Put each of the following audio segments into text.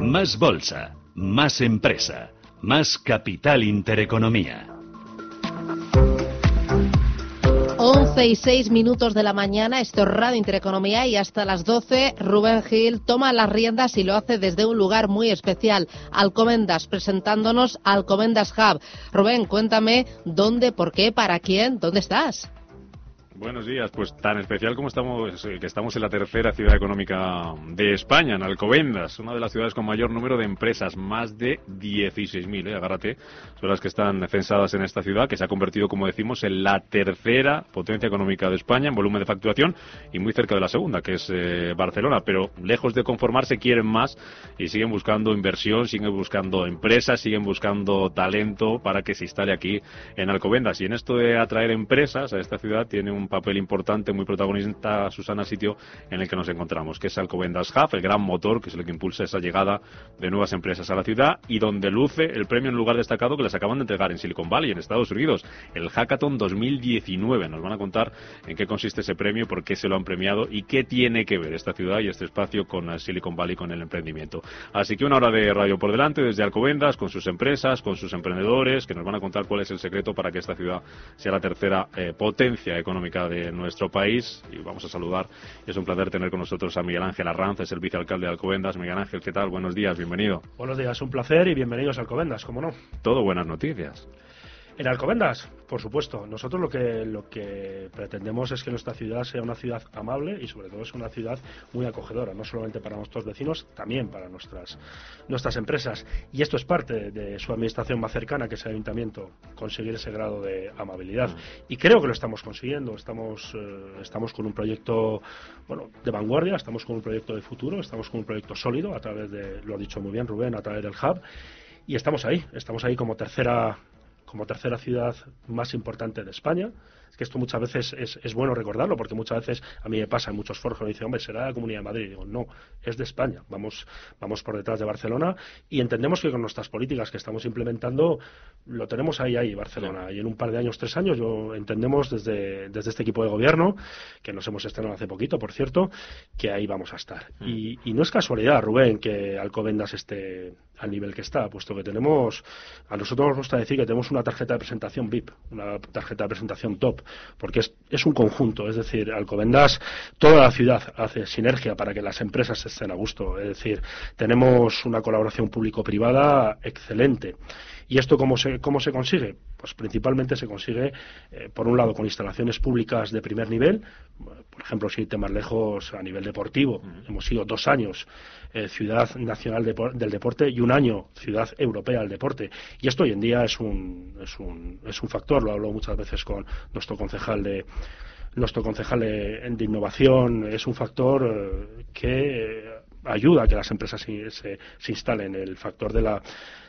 Más bolsa, más empresa, más capital intereconomía. 11 y 6 minutos de la mañana, esto es Radio Intereconomía y hasta las 12 Rubén Gil toma las riendas y lo hace desde un lugar muy especial, Alcomendas, presentándonos Alcomendas Hub. Rubén, cuéntame dónde, por qué, para quién, dónde estás. Buenos días, pues tan especial como estamos, eh, que estamos en la tercera ciudad económica de España, en Alcobendas, una de las ciudades con mayor número de empresas, más de 16.000, ¿eh? agárrate, son las que están censadas en esta ciudad, que se ha convertido, como decimos, en la tercera potencia económica de España en volumen de facturación y muy cerca de la segunda, que es eh, Barcelona, pero lejos de conformarse quieren más y siguen buscando inversión, siguen buscando empresas, siguen buscando talento para que se instale aquí en Alcobendas. Y en esto de atraer empresas a esta ciudad tiene un papel importante, muy protagonista, Susana, sitio en el que nos encontramos, que es Alcobendas Hub, el gran motor que es el que impulsa esa llegada de nuevas empresas a la ciudad y donde luce el premio en lugar destacado que les acaban de entregar en Silicon Valley, en Estados Unidos, el Hackathon 2019. Nos van a contar en qué consiste ese premio, por qué se lo han premiado y qué tiene que ver esta ciudad y este espacio con Silicon Valley, con el emprendimiento. Así que una hora de radio por delante desde Alcobendas, con sus empresas, con sus emprendedores, que nos van a contar cuál es el secreto para que esta ciudad sea la tercera eh, potencia económica de nuestro país y vamos a saludar. Es un placer tener con nosotros a Miguel Ángel Arranz, es el vicealcalde de Alcobendas. Miguel Ángel, ¿qué tal? Buenos días, bienvenido. Buenos días, un placer y bienvenidos a Alcobendas, ¿cómo no? Todo buenas noticias. En Alcobendas, por supuesto. Nosotros lo que, lo que pretendemos es que nuestra ciudad sea una ciudad amable y sobre todo es una ciudad muy acogedora, no solamente para nuestros vecinos, también para nuestras, nuestras empresas. Y esto es parte de su administración más cercana, que es el ayuntamiento, conseguir ese grado de amabilidad. Y creo que lo estamos consiguiendo. Estamos, eh, estamos con un proyecto bueno, de vanguardia, estamos con un proyecto de futuro, estamos con un proyecto sólido a través de, lo ha dicho muy bien Rubén, a través del Hub. Y estamos ahí, estamos ahí como tercera como tercera ciudad más importante de España. Es que esto muchas veces es, es, bueno recordarlo, porque muchas veces a mí me pasa en muchos foros que me dicen, hombre, será la Comunidad de Madrid. Y digo, no, es de España. Vamos, vamos por detrás de Barcelona y entendemos que con nuestras políticas que estamos implementando lo tenemos ahí, ahí, Barcelona. Y en un par de años, tres años, yo entendemos desde, desde este equipo de gobierno, que nos hemos estrenado hace poquito, por cierto, que ahí vamos a estar. Mm. Y, y no es casualidad, Rubén, que Alcobendas esté al nivel que está, puesto que tenemos, a nosotros nos gusta decir que tenemos una tarjeta de presentación VIP, una tarjeta de presentación top, porque es, es un conjunto, es decir, Alcobendas, toda la ciudad hace sinergia para que las empresas estén a gusto, es decir, tenemos una colaboración público-privada excelente. ¿Y esto cómo se, cómo se consigue? Pues principalmente se consigue, eh, por un lado, con instalaciones públicas de primer nivel, por ejemplo, si irte más lejos a nivel deportivo, hemos sido dos años eh, ciudad nacional del deporte y un año ciudad europea del deporte. Y esto hoy en día es un, es un, es un factor, lo hablo muchas veces con nuestro concejal de nuestro concejal de, innovación, es un factor eh, que ayuda a que las empresas se, se, se instalen, el factor de la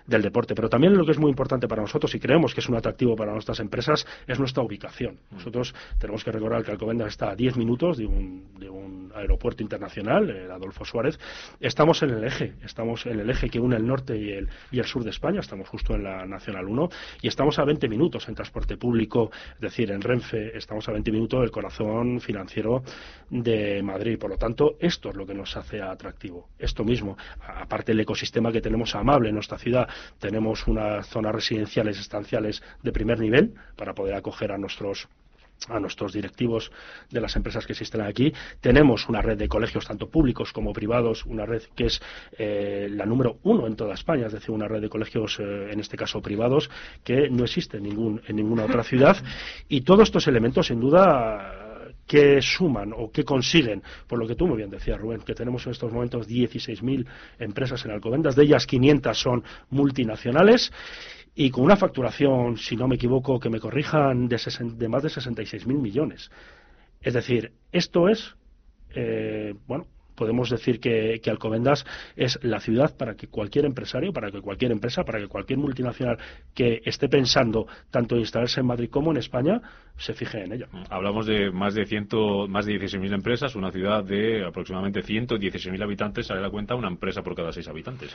del deporte. Pero también lo que es muy importante para nosotros y creemos que es un atractivo para nuestras empresas es nuestra ubicación. Mm. Nosotros tenemos que recordar que Alcobendas está a 10 minutos de un, de un aeropuerto internacional, el Adolfo Suárez. Estamos en el eje, estamos en el eje que une el norte y el, y el sur de España, estamos justo en la Nacional 1 y estamos a 20 minutos en transporte público, es decir, en Renfe, estamos a 20 minutos del corazón financiero de Madrid. Por lo tanto, esto es lo que nos hace atractivo. Esto mismo, aparte del ecosistema que tenemos amable en nuestra ciudad, tenemos unas zonas residenciales estanciales de primer nivel para poder acoger a nuestros a nuestros directivos de las empresas que existen aquí. Tenemos una red de colegios, tanto públicos como privados, una red que es eh, la número uno en toda España, es decir, una red de colegios, eh, en este caso privados, que no existe en, ningún, en ninguna otra ciudad. Y todos estos elementos, sin duda, que suman o que consiguen, por lo que tú muy bien decías, Rubén, que tenemos en estos momentos 16.000 empresas en Alcobendas, de ellas 500 son multinacionales y con una facturación, si no me equivoco, que me corrijan, de, de más de 66.000 millones. Es decir, esto es, eh, bueno, podemos decir que, Alcobendas es la ciudad para que cualquier empresario, para que cualquier empresa, para que cualquier multinacional que esté pensando tanto en instalarse en Madrid como en España, se fije en ella. Hablamos de más de ciento, más de 16.000 empresas, una ciudad de aproximadamente 116.000 habitantes, sale la cuenta una empresa por cada seis habitantes.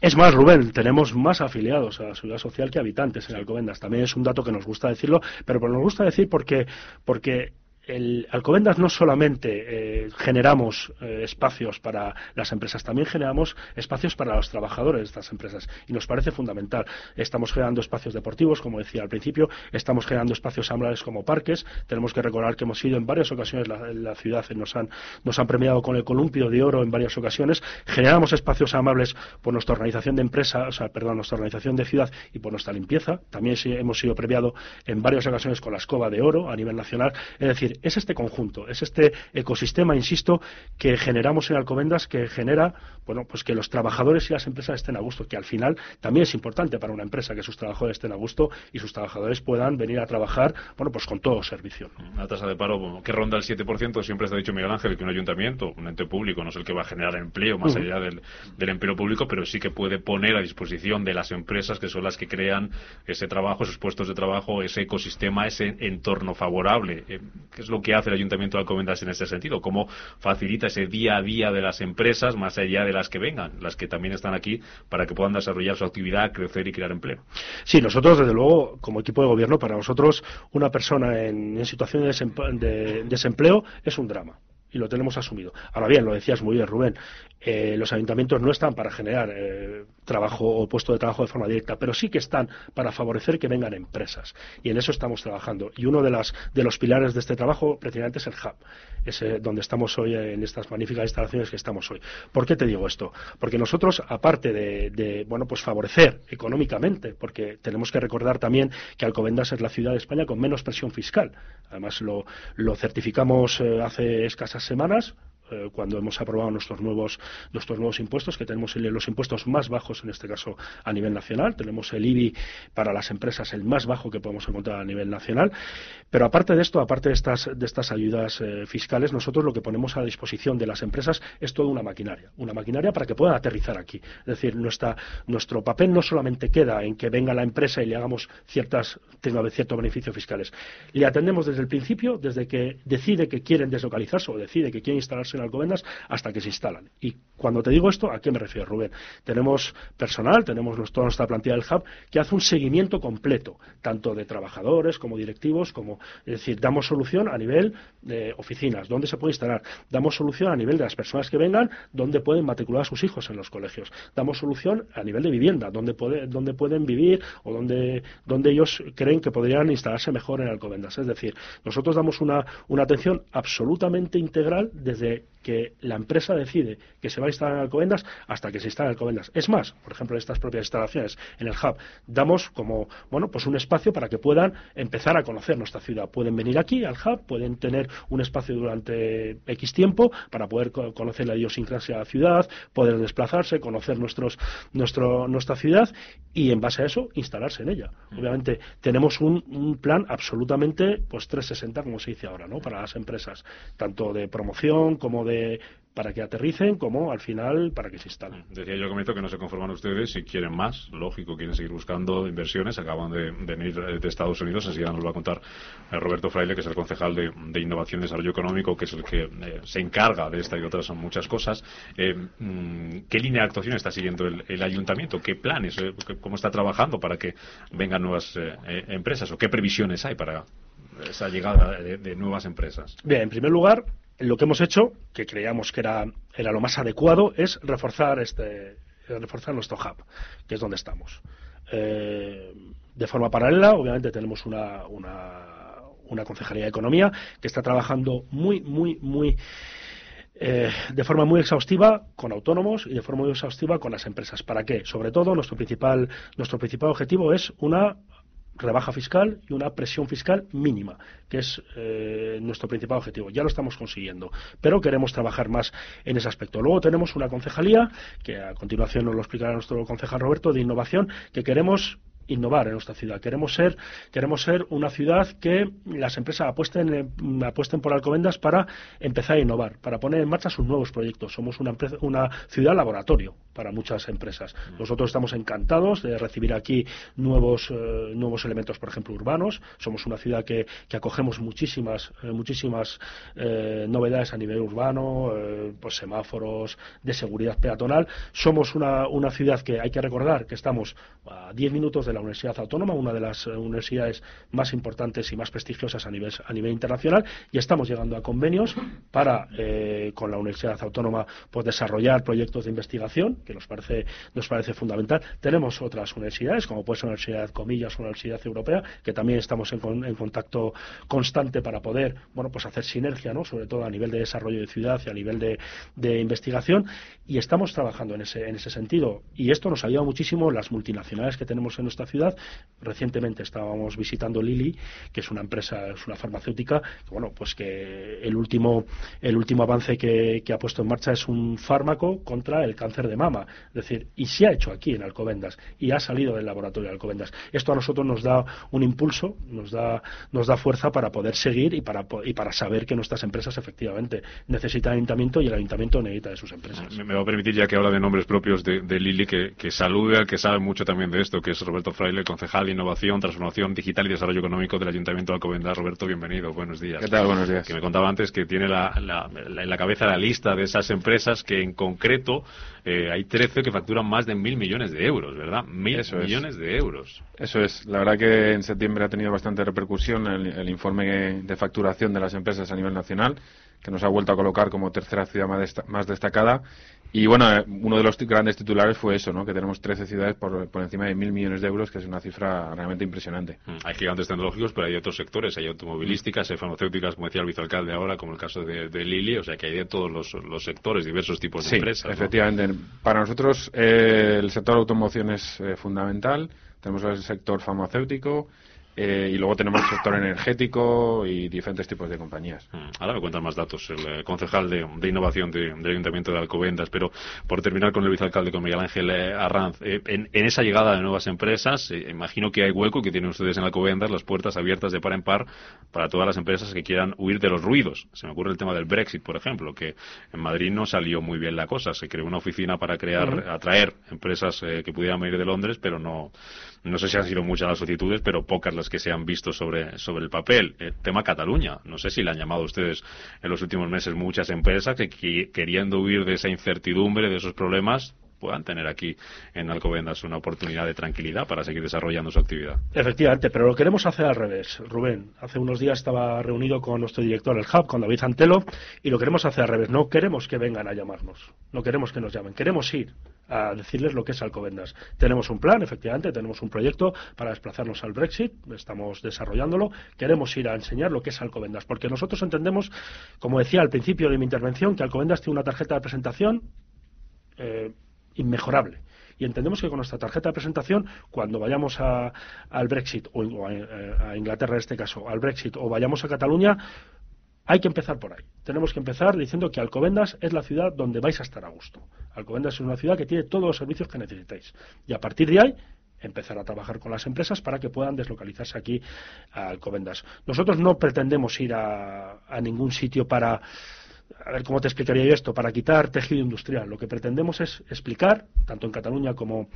Es más, Rubén, tenemos más afiliados a la seguridad social que habitantes en Alcobendas. También es un dato que nos gusta decirlo, pero nos gusta decir porque, porque el Alcobendas no solamente eh, generamos eh, espacios para las empresas, también generamos espacios para los trabajadores de estas empresas y nos parece fundamental. Estamos generando espacios deportivos, como decía al principio, estamos generando espacios amables como parques. Tenemos que recordar que hemos ido en varias ocasiones la, la ciudad nos han, nos han premiado con el columpio de oro en varias ocasiones. Generamos espacios amables por nuestra organización de empresa, o sea, perdón, nuestra organización de ciudad y por nuestra limpieza. También hemos sido premiados en varias ocasiones con la escoba de oro a nivel nacional. Es decir, es este conjunto, es este ecosistema, insisto, que generamos en Alcobendas, que genera, bueno, pues que los trabajadores y las empresas estén a gusto, que al final también es importante para una empresa que sus trabajadores estén a gusto y sus trabajadores puedan venir a trabajar, bueno, pues con todo servicio. La tasa de paro que ronda el 7%, siempre ha dicho Miguel Ángel que un ayuntamiento, un ente público, no es el que va a generar empleo más allá del, empleo público, pero sí que puede poner a disposición de las empresas que son las que crean ese trabajo, esos puestos de trabajo, ese ecosistema, ese entorno favorable. Eh, es lo que hace el Ayuntamiento de Alcobendas en ese sentido? ¿Cómo facilita ese día a día de las empresas, más allá de las que vengan, las que también están aquí, para que puedan desarrollar su actividad, crecer y crear empleo? Sí, nosotros, desde luego, como equipo de gobierno, para nosotros, una persona en, situación de desempleo es un drama y lo tenemos asumido. Ahora bien, lo decías muy bien, Rubén, eh, los ayuntamientos no están para generar eh, trabajo o puesto de trabajo de forma directa, pero sí que están para favorecer que vengan empresas. Y en eso estamos trabajando. Y uno de, las, de los pilares de este trabajo, precisamente, es el hub, es donde estamos hoy en estas magníficas instalaciones que estamos hoy. ¿Por qué te digo esto? Porque nosotros, aparte de, bueno, pues favorecer económicamente, porque tenemos que recordar también que Alcobendas es la ciudad de España con menos presión fiscal. Además, lo, lo certificamos eh, hace escasas semanas eh, cuando hemos aprobado nuestros nuevos, nuestros nuevos impuestos, que tenemos los impuestos más bajos, en este caso a nivel nacional. Tenemos el IBI para las empresas, el más bajo que podemos encontrar a nivel nacional. Pero aparte de esto, aparte de estas, de estas ayudas eh, fiscales, nosotros lo que ponemos a disposición de las empresas es toda una maquinaria. Una maquinaria para que puedan aterrizar aquí. Es decir, nuestra, nuestro papel no solamente queda en que venga la empresa y le hagamos ciertas, tenga ciertos beneficios fiscales. Le atendemos desde el principio, desde que decide que quieren deslocalizarse o decide que quieren instalarse Alcobendas hasta que se instalan. Y cuando te digo esto, ¿a qué me refiero, Rubén? Tenemos personal, tenemos toda nuestra plantilla del hub que hace un seguimiento completo, tanto de trabajadores como directivos, como, es decir, damos solución a nivel de oficinas, dónde se puede instalar, damos solución a nivel de las personas que vengan, dónde pueden matricular a sus hijos en los colegios, damos solución a nivel de vivienda, dónde, puede, dónde pueden vivir o dónde, dónde ellos creen que podrían instalarse mejor en Alcobendas. Es decir, nosotros damos una, una atención absolutamente integral desde que la empresa decide que se va a instalar en Alcobendas hasta que se instala en Alcobendas. Es más, por ejemplo, en estas propias instalaciones, en el hub, damos como, bueno, pues un espacio para que puedan empezar a conocer nuestra ciudad. Pueden venir aquí al hub, pueden tener un espacio durante X tiempo para poder conocer la idiosincrasia de la ciudad, poder desplazarse, conocer nuestros, nuestro, nuestra ciudad y en base a eso instalarse en ella. Mm. Obviamente tenemos un, un plan absolutamente pues 360 como se dice ahora, ¿no? Para las empresas, tanto de promoción como de para que aterricen como al final para que se instalen. Decía yo comienzo que no se conforman ustedes si quieren más, lógico, quieren seguir buscando inversiones, acaban de, venir de Estados Unidos, enseguida nos va a contar eh, Roberto Fraile, que es el concejal de, Innovación y Desarrollo Económico, que es el que eh, se encarga de esta y otras muchas cosas. Eh, mm, ¿Qué línea de actuación está siguiendo el, ayuntamiento? ¿Qué planes? ¿Cómo está trabajando para que vengan nuevas empresas? ¿O qué previsiones hay para esa llegada de nuevas empresas? Bien, en primer lugar, lo que hemos hecho, que creíamos que era, lo más adecuado, es reforzar, este, reforzar nuestro hub, que es donde estamos. Eh, de forma paralela, obviamente tenemos una, una, una, concejalía de economía que está trabajando muy, muy, muy eh, de forma muy exhaustiva con autónomos y de forma muy exhaustiva con las empresas. ¿Para qué? Sobre todo, nuestro principal, nuestro principal objetivo es una rebaja fiscal y una presión fiscal mínima, que es eh, nuestro principal objetivo. Ya lo estamos consiguiendo, pero queremos trabajar más en ese aspecto. Luego tenemos una concejalía, que a continuación nos lo explicará nuestro concejal Roberto, de innovación, que queremos innovar en nuestra ciudad. Queremos ser, queremos ser una ciudad que las empresas apuesten, apuesten por Alcobendas para empezar a innovar, para poner en marcha sus nuevos proyectos. Somos una, una ciudad laboratorio para muchas empresas. Nosotros estamos encantados de recibir aquí nuevos, eh, nuevos elementos, por ejemplo, urbanos. Somos una ciudad que, acogemos muchísimas, eh, muchísimas eh, novedades a nivel urbano, pues semáforos de seguridad peatonal. Somos una, una ciudad que hay que recordar que estamos a 10 minutos de la Universidad Autónoma, una de las universidades más importantes y más prestigiosas a nivel, a nivel internacional, y estamos llegando a convenios para, con la Universidad Autónoma, pues desarrollar proyectos de investigación que nos parece, nos parece fundamental. Tenemos otras universidades, como puede ser la Universidad Comillas o la Universidad Europea, que también estamos en, en, contacto constante para poder, bueno, pues hacer sinergia, ¿no? Sobre todo a nivel de desarrollo de ciudad y a nivel de, investigación, y estamos trabajando en ese, en ese sentido. Y esto nos ayuda muchísimo las multinacionales que tenemos en nuestra ciudad. Recientemente estábamos visitando Lilly, que es una empresa, es una farmacéutica, que, bueno, pues que el último, el último avance que, ha puesto en marcha es un fármaco contra el cáncer de mama. Es decir, y se ha hecho aquí en Alcobendas y ha salido del laboratorio de Alcobendas. Esto a nosotros nos da un impulso, nos da, nos da fuerza para poder seguir y para, y para saber que nuestras empresas efectivamente necesitan ayuntamiento y el ayuntamiento necesita de sus empresas. Me, va a permitir, ya que habla de nombres propios de, Lili, que, que salude al que sabe mucho también de esto, que es Roberto Fraile, concejal de Innovación, Transformación Digital y Desarrollo Económico del Ayuntamiento de Alcobendas. Roberto, bienvenido, buenos días. ¿Qué tal? Buenos días. Que me contaba antes que tiene la, en la cabeza la lista de esas empresas que en concreto eh, hay 13 que facturan más de mil millones de euros, ¿verdad? Mil millones de euros. Eso es. La verdad que en septiembre ha tenido bastante repercusión el, informe de facturación de las empresas a nivel nacional, que nos ha vuelto a colocar como tercera ciudad más destacada y bueno, eh, uno de los grandes titulares fue eso, ¿no? que tenemos 13 ciudades por, por encima de mil millones de euros, que es una cifra realmente impresionante. Mm, hay gigantes tecnológicos, pero hay otros sectores, hay automovilísticas, hay farmacéuticas, como decía el vicealcalde ahora, como el caso de, de Lili, o sea que hay de todos los, los sectores, diversos tipos de sí, empresas. Efectivamente, para nosotros eh, el sector automoción es eh, fundamental, tenemos el sector farmacéutico, eh, y luego tenemos el sector energético y diferentes tipos de compañías. Mm, ahora me cuentan más datos el eh, concejal de, innovación del Ayuntamiento de Alcobendas, pero por terminar con el vicealcalde, con Miguel Ángel eh, Arranz, en, esa llegada de nuevas empresas, imagino que hay hueco que tienen ustedes en Alcobendas, las puertas abiertas de par en par para todas las empresas que quieran huir de los ruidos. Se me ocurre el tema del Brexit, por ejemplo, que en Madrid no salió muy bien la cosa. Se creó una oficina para crear, atraer empresas que pudieran venir de Londres, pero no, no sé si han sido muchas las solicitudes, pero pocas las que se han visto sobre, sobre el papel. El tema Cataluña. No sé si le han llamado a ustedes en los últimos meses muchas empresas que, queriendo huir de esa incertidumbre, de esos problemas, puedan tener aquí en Alcobendas una oportunidad de tranquilidad para seguir desarrollando su actividad. Efectivamente, pero lo queremos hacer al revés, Rubén. Hace unos días estaba reunido con nuestro director del Hub, con David Antelo, y lo queremos hacer al revés. No queremos que vengan a llamarnos, no queremos que nos llamen, queremos ir a decirles lo que es Alcobendas. Tenemos un plan, efectivamente, tenemos un proyecto para desplazarnos al Brexit, estamos desarrollándolo, queremos ir a enseñar lo que es Alcobendas, porque nosotros entendemos, como decía al principio de mi intervención, que Alcobendas tiene una tarjeta de presentación eh, inmejorable. Y entendemos que con nuestra tarjeta de presentación, cuando vayamos al Brexit, o a, Inglaterra en este caso, al Brexit, o vayamos a Cataluña, hay que empezar por ahí. Tenemos que empezar diciendo que Alcobendas es la ciudad donde vais a estar a gusto. Alcobendas es una ciudad que tiene todos los servicios que necesitáis. Y a partir de ahí, empezar a trabajar con las empresas para que puedan deslocalizarse aquí a Alcobendas. Nosotros no pretendemos ir a ningún sitio para a ver cómo te explicaría yo esto, para quitar tejido industrial. Lo que pretendemos es explicar, tanto en Cataluña como,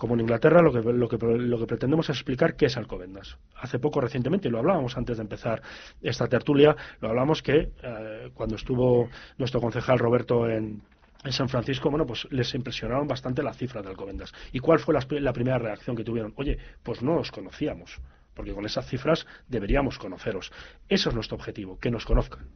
en Inglaterra, lo que, lo, que, lo que pretendemos es explicar qué es Alcobendas. Hace poco, recientemente, y lo hablábamos antes de empezar esta tertulia, lo hablamos que eh, cuando estuvo nuestro concejal Roberto en, en San Francisco, bueno, pues les impresionaron bastante las cifras de Alcobendas. ¿Y cuál fue la, la primera reacción que tuvieron? Oye, pues no os conocíamos, porque con esas cifras deberíamos conoceros. Eso es nuestro objetivo, que nos conozcan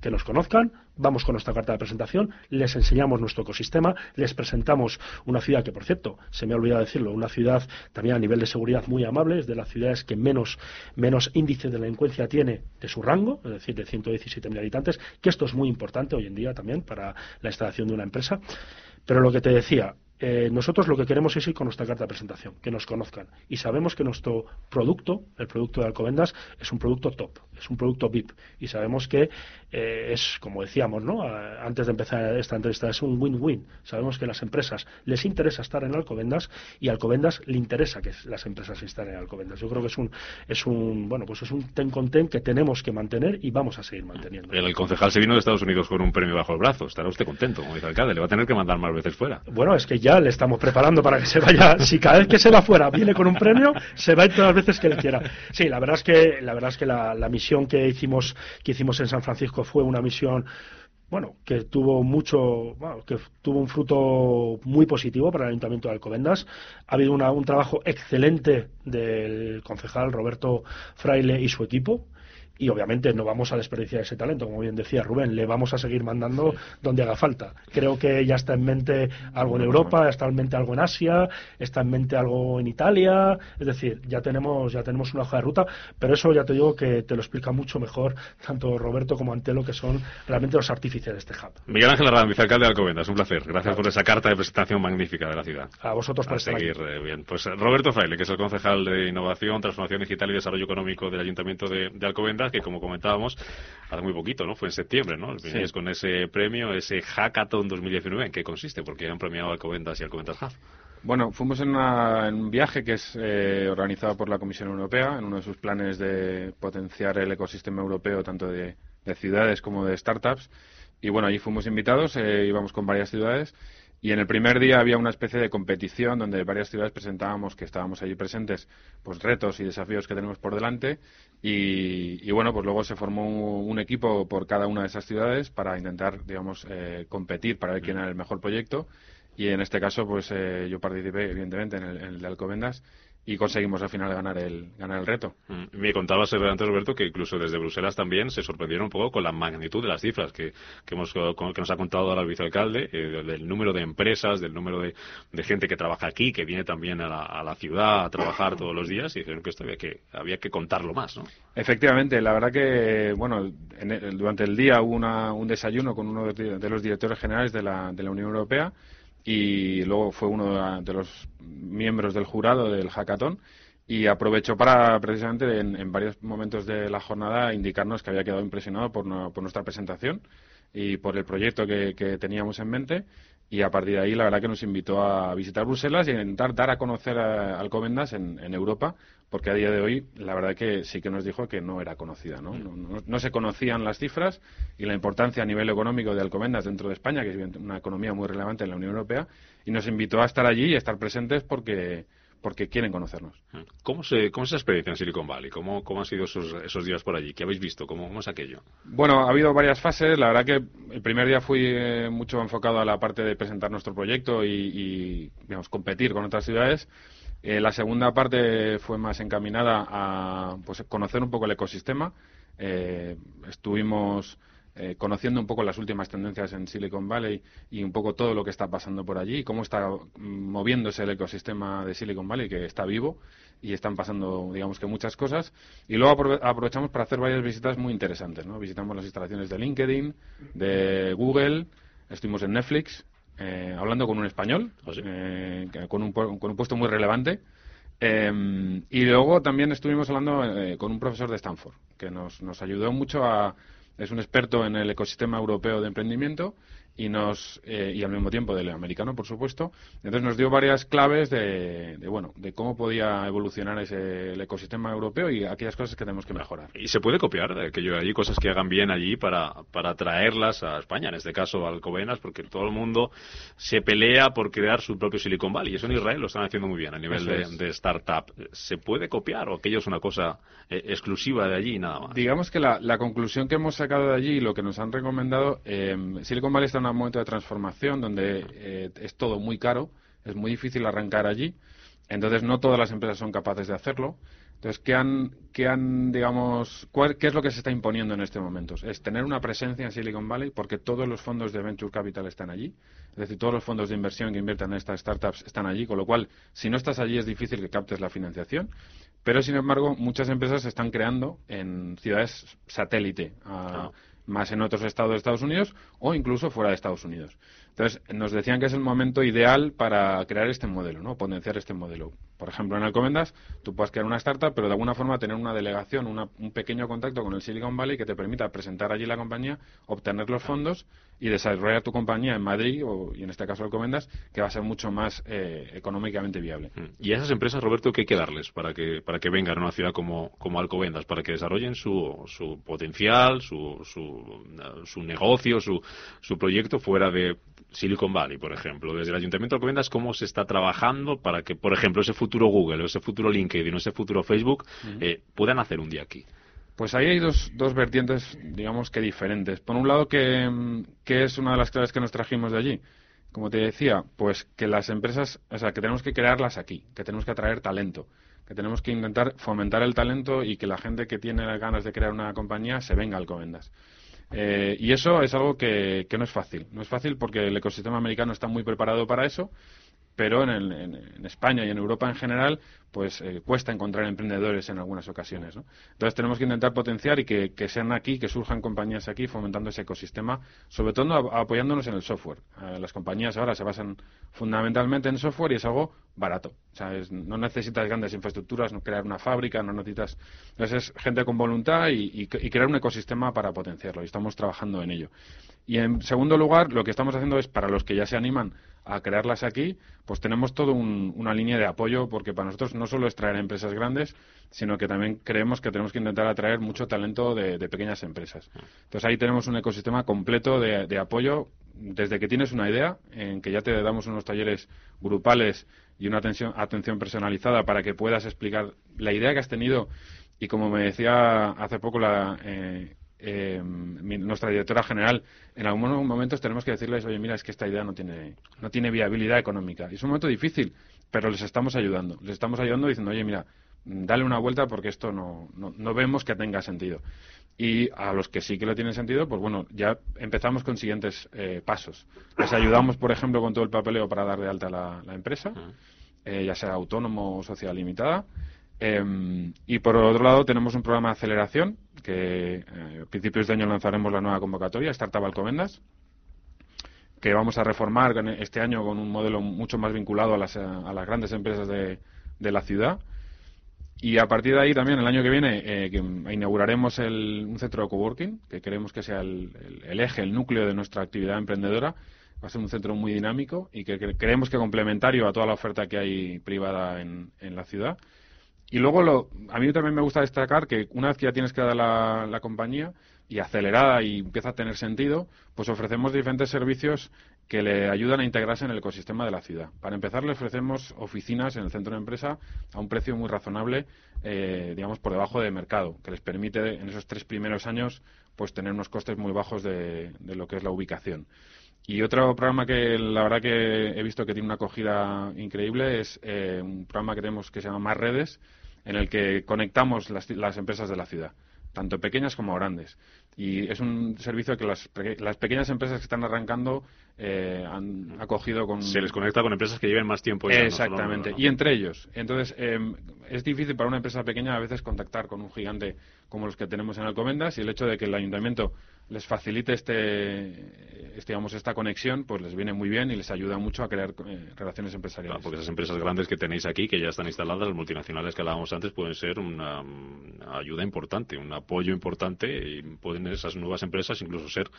que nos conozcan, vamos con nuestra carta de presentación, les enseñamos nuestro ecosistema, les presentamos una ciudad que, por cierto, se me ha olvidado decirlo, una ciudad también a nivel de seguridad muy amable, es de las ciudades que menos, menos índice de delincuencia tiene de su rango, es decir, de 117.000 habitantes, que esto es muy importante hoy en día también para la instalación de una empresa. Pero lo que te decía, eh, nosotros lo que queremos es ir con nuestra carta de presentación, que nos conozcan. Y sabemos que nuestro producto, el producto de Alcobendas, es un producto top, es un producto VIP. Y sabemos que eh, es, como decíamos ¿no? antes de empezar esta entrevista, es un win-win. Sabemos que las empresas les interesa estar en Alcobendas y a Alcobendas le interesa que las empresas estén en Alcobendas. Yo creo que es un, es un, bueno, pues es un ten con ten que tenemos que mantener y vamos a seguir manteniendo. El, concejal se vino de Estados Unidos con un premio bajo el brazo. Estará usted contento, como dice el alcalde. Le va a tener que mandar más veces fuera. Bueno, es que ya le estamos preparando para que se vaya. Si cada vez que se va fuera viene con un premio, se va a ir todas las veces que le quiera. Sí, la verdad es que la verdad es que la, la misión que hicimos que hicimos en San Francisco fue una misión bueno, que tuvo mucho, que tuvo un fruto muy positivo para el Ayuntamiento de Alcobendas. Ha habido un trabajo excelente del concejal Roberto Fraile y su equipo y obviamente no vamos a desperdiciar ese talento, como bien decía Rubén, le vamos a seguir mandando donde haga falta. Creo que ya está en mente algo en Europa, está en mente algo en Asia, está en mente algo en Italia, es decir, ya tenemos ya tenemos una hoja de ruta, pero eso ya te digo que te lo explica mucho mejor tanto Roberto como Antelo, que son realmente los artífices de este hub. Miguel Ángel Arran, vicealcalde de Alcobendas, un placer. Gracias por esa carta de presentación magnífica de la ciudad. A vosotros por a seguir eh, bien. Pues eh, Roberto Fraile, que es el concejal de Innovación, Transformación Digital y Desarrollo Económico del Ayuntamiento de, de Alcobendas, que como comentábamos hace muy poquito, ¿no? Fue en septiembre, ¿no? Sí. con ese premio, ese Hackathon 2019. ¿En qué consiste? Porque han premiado Alcobendas y Alcobendas Hub. Bueno, fuimos en, un viaje que es eh, organizado por la Comisión Europea, en uno de sus planes de potenciar el ecosistema europeo, tanto de, ciudades como de startups. Y bueno, allí fuimos invitados, eh, íbamos con varias ciudades y en el primer día había una especie de competición donde varias ciudades presentábamos que estábamos allí presentes, pues retos y desafíos que tenemos por delante. Y, bueno, pues luego se formó un, equipo por cada una de esas ciudades para intentar, digamos, eh, competir para ver quién era el mejor proyecto. Y en este caso, pues eh, yo participé, evidentemente, en el, en el de Alcobendas y conseguimos al final ganar el, ganar el reto. Mm, me contabas antes, Roberto, que incluso desde Bruselas también se sorprendieron un poco con la magnitud de las cifras que, que, hemos, que nos ha contado ahora el vicealcalde, eh, del número de empresas, del número de, de, gente que trabaja aquí, que viene también a la, a la, ciudad a trabajar todos los días, y dijeron que esto había que, había que contarlo más, ¿no? Efectivamente, la verdad que, bueno, durante el día hubo una, un desayuno con uno de, de los directores generales de la, de la Unión Europea, y luego fue uno de los miembros del jurado del hackathon y aprovechó para precisamente en, varios momentos de la jornada indicarnos que había quedado impresionado por, nuestra presentación y por el proyecto que, teníamos en mente y a partir de ahí la verdad que nos invitó a visitar Bruselas y a intentar dar a conocer a Alcobendas en, en Europa porque a día de hoy la verdad que sí que nos dijo que no era conocida, ¿no? No, se conocían las cifras y la importancia a nivel económico de Alcomendas dentro de España, que es una economía muy relevante en la Unión Europea, y nos invitó a estar allí y a estar presentes porque porque quieren conocernos. ¿Cómo, se, cómo es esa experiencia en Silicon Valley? ¿Cómo, cómo han sido esos, esos días por allí? ¿Qué habéis visto? ¿Cómo, ¿Cómo, es aquello? Bueno, ha habido varias fases. La verdad que el primer día fui eh, mucho enfocado a la parte de presentar nuestro proyecto y, y digamos, competir con otras ciudades. Eh, la segunda parte fue más encaminada a pues, conocer un poco el ecosistema. Eh, estuvimos eh, conociendo un poco las últimas tendencias en Silicon Valley y un poco todo lo que está pasando por allí, cómo está moviéndose el ecosistema de Silicon Valley, que está vivo y están pasando, digamos que muchas cosas. Y luego aprovechamos para hacer varias visitas muy interesantes. ¿no? Visitamos las instalaciones de LinkedIn, de Google, estuvimos en Netflix, eh, hablando con un español, ¿Ah, eh, con, un, con un puesto muy relevante. Eh, y luego también estuvimos hablando con un profesor de Stanford, que nos, nos ayudó mucho a... Es un experto en el ecosistema europeo de emprendimiento y nos eh, y al mismo tiempo del americano por supuesto. Entonces nos dio varias claves de, bueno de cómo podía evolucionar ese el ecosistema europeo y aquellas cosas que tenemos que mejorar. Y se puede copiar de que yo allí cosas que hagan bien allí para para traerlas a España en este caso a Alcobendas porque todo el mundo se pelea por crear su propio Silicon Valley. Y eso en Israel lo están haciendo muy bien a nivel de, startup. Se puede copiar o aquello es una cosa eh, exclusiva de allí nada más digamos que la, la, conclusión que hemos sacado de allí y lo que nos han recomendado eh, Silicon Valley está en un momento de transformación donde eh, es todo muy caro, es muy difícil arrancar allí, entonces no todas las empresas son capaces de hacerlo. Entonces, ¿qué han, qué han digamos, qué es lo que se está imponiendo en este momento? Es tener una presencia en Silicon Valley porque todos los fondos de Venture Capital están allí. Es decir, todos los fondos de inversión que invierten en estas startups están allí, con lo cual, si no estás allí es difícil que captes la financiación. Pero, sin embargo, muchas empresas se están creando en ciudades satélite. Ah más en otros estados de Estados Unidos o incluso fuera de Estados Unidos. Entonces, nos decían que es el momento ideal para crear este modelo, ¿no? Potenciar este modelo. Por ejemplo, en Alcomendas, tú puedes crear una startup, pero de alguna forma tener una delegación, un pequeño contacto con el Silicon Valley que te permita presentar allí la compañía, obtener los fondos y desarrollar tu compañía en Madrid, o, y en este caso Alcomendas, que va a ser mucho más eh, económicamente viable. Mm. ¿Y a esas empresas, Roberto, qué hay que darles para que, para que vengan a una ciudad como, como Alcobendas, para que desarrollen su, su potencial, su, su, su negocio, su, su proyecto fuera de Silicon Valley, por ejemplo, desde el Ayuntamiento de Alcobendas, cómo se está trabajando para que, por ejemplo, ese futuro Google, o ese futuro LinkedIn, o ese futuro Facebook, eh, puedan hacer un día aquí. Pues ahí hay dos, dos vertientes, digamos que diferentes. Por un lado, que, que es una de las claves que nos trajimos de allí. Como te decía, pues que las empresas, o sea, que tenemos que crearlas aquí, que tenemos que atraer talento, que tenemos que intentar fomentar el talento y que la gente que tiene ganas de crear una compañía se venga al Comendas. Eh, y eso es algo que, que, no es fácil. No es fácil porque el ecosistema americano está muy preparado para eso pero en, España y en Europa en general, pues eh, cuesta encontrar emprendedores en algunas ocasiones. ¿no? Entonces tenemos que intentar potenciar y que, sean aquí, que surjan compañías aquí, fomentando ese ecosistema, sobre todo apoyándonos en el software. Eh, las compañías ahora se basan fundamentalmente en software y es algo barato. O no necesitas grandes infraestructuras, no crear una fábrica, no necesitas... Entonces es gente con voluntad y crear un ecosistema para potenciarlo y estamos trabajando en ello. Y en segundo lugar, lo que estamos haciendo es, para los que ya se animan a crearlas aquí, pues tenemos toda una línea de apoyo, porque para nosotros no solo es traer empresas grandes, sino que también creemos que tenemos que intentar atraer mucho talento de, pequeñas empresas. Entonces ahí tenemos un ecosistema completo de, apoyo, desde que tienes una idea, en que ya te damos unos talleres grupales y una atención, atención personalizada para que puedas explicar la idea que has tenido. Y como me decía hace poco la, eh, eh, nuestra directora general, en algunos momentos tenemos que decirles, oye, mira, es que esta idea no tiene, no tiene viabilidad económica. Y es un momento difícil, pero les estamos ayudando. Les estamos ayudando diciendo, oye, mira, dale una vuelta porque esto no, no, vemos que tenga sentido. Y a los que sí que lo tienen sentido, pues bueno, ya empezamos con siguientes eh, pasos. Les ayudamos, por ejemplo, con todo el papeleo para dar de alta la, la empresa, eh, ya sea autónomo o social limitada. Em, y por otro lado tenemos un programa de aceleración que eh, a principios de año lanzaremos la nueva convocatoria, Startup Alcomendas, que vamos a reformar este año con un modelo mucho más vinculado a las, a las grandes empresas de, la ciudad. Y a partir de ahí también el año que viene eh, inauguraremos un centro de coworking, que queremos que sea el, eje, el núcleo de nuestra actividad emprendedora. Va a ser un centro muy dinámico y que, creemos que complementario a toda la oferta que hay privada en la ciudad y luego lo, a mí también me gusta destacar que una vez que ya tienes creada la, la compañía y acelerada y empieza a tener sentido, pues ofrecemos diferentes servicios que le ayudan a integrarse en el ecosistema de la ciudad. Para empezar, le ofrecemos oficinas en el centro de empresa a un precio muy razonable, eh, digamos, por debajo de mercado, que les permite en esos tres primeros años pues tener unos costes muy bajos de, de lo que es la ubicación. Y otro programa que la verdad que he visto que tiene una acogida increíble es eh, un programa que tenemos que se llama Más Redes, en el que conectamos las, las empresas de la ciudad tanto pequeñas como grandes. Y es un servicio que las, las pequeñas empresas que están arrancando eh, han acogido con... Se les conecta con empresas que lleven más tiempo. Ya, Exactamente, y entre ellos. Entonces, em, es difícil para una empresa pequeña a veces contactar con un gigante como los que tenemos en Alcomendas y el hecho de que el ayuntamiento les facilite este, este, digamos, esta conexión, pues les viene muy bien y les ayuda mucho a crear eh, relaciones empresariales. porque esas empresas grandes que tenéis aquí, que ya están instaladas, las multinacionales que hablábamos antes, pueden ser una, ayuda importante, un apoyo importante y pueden esas nuevas empresas incluso ser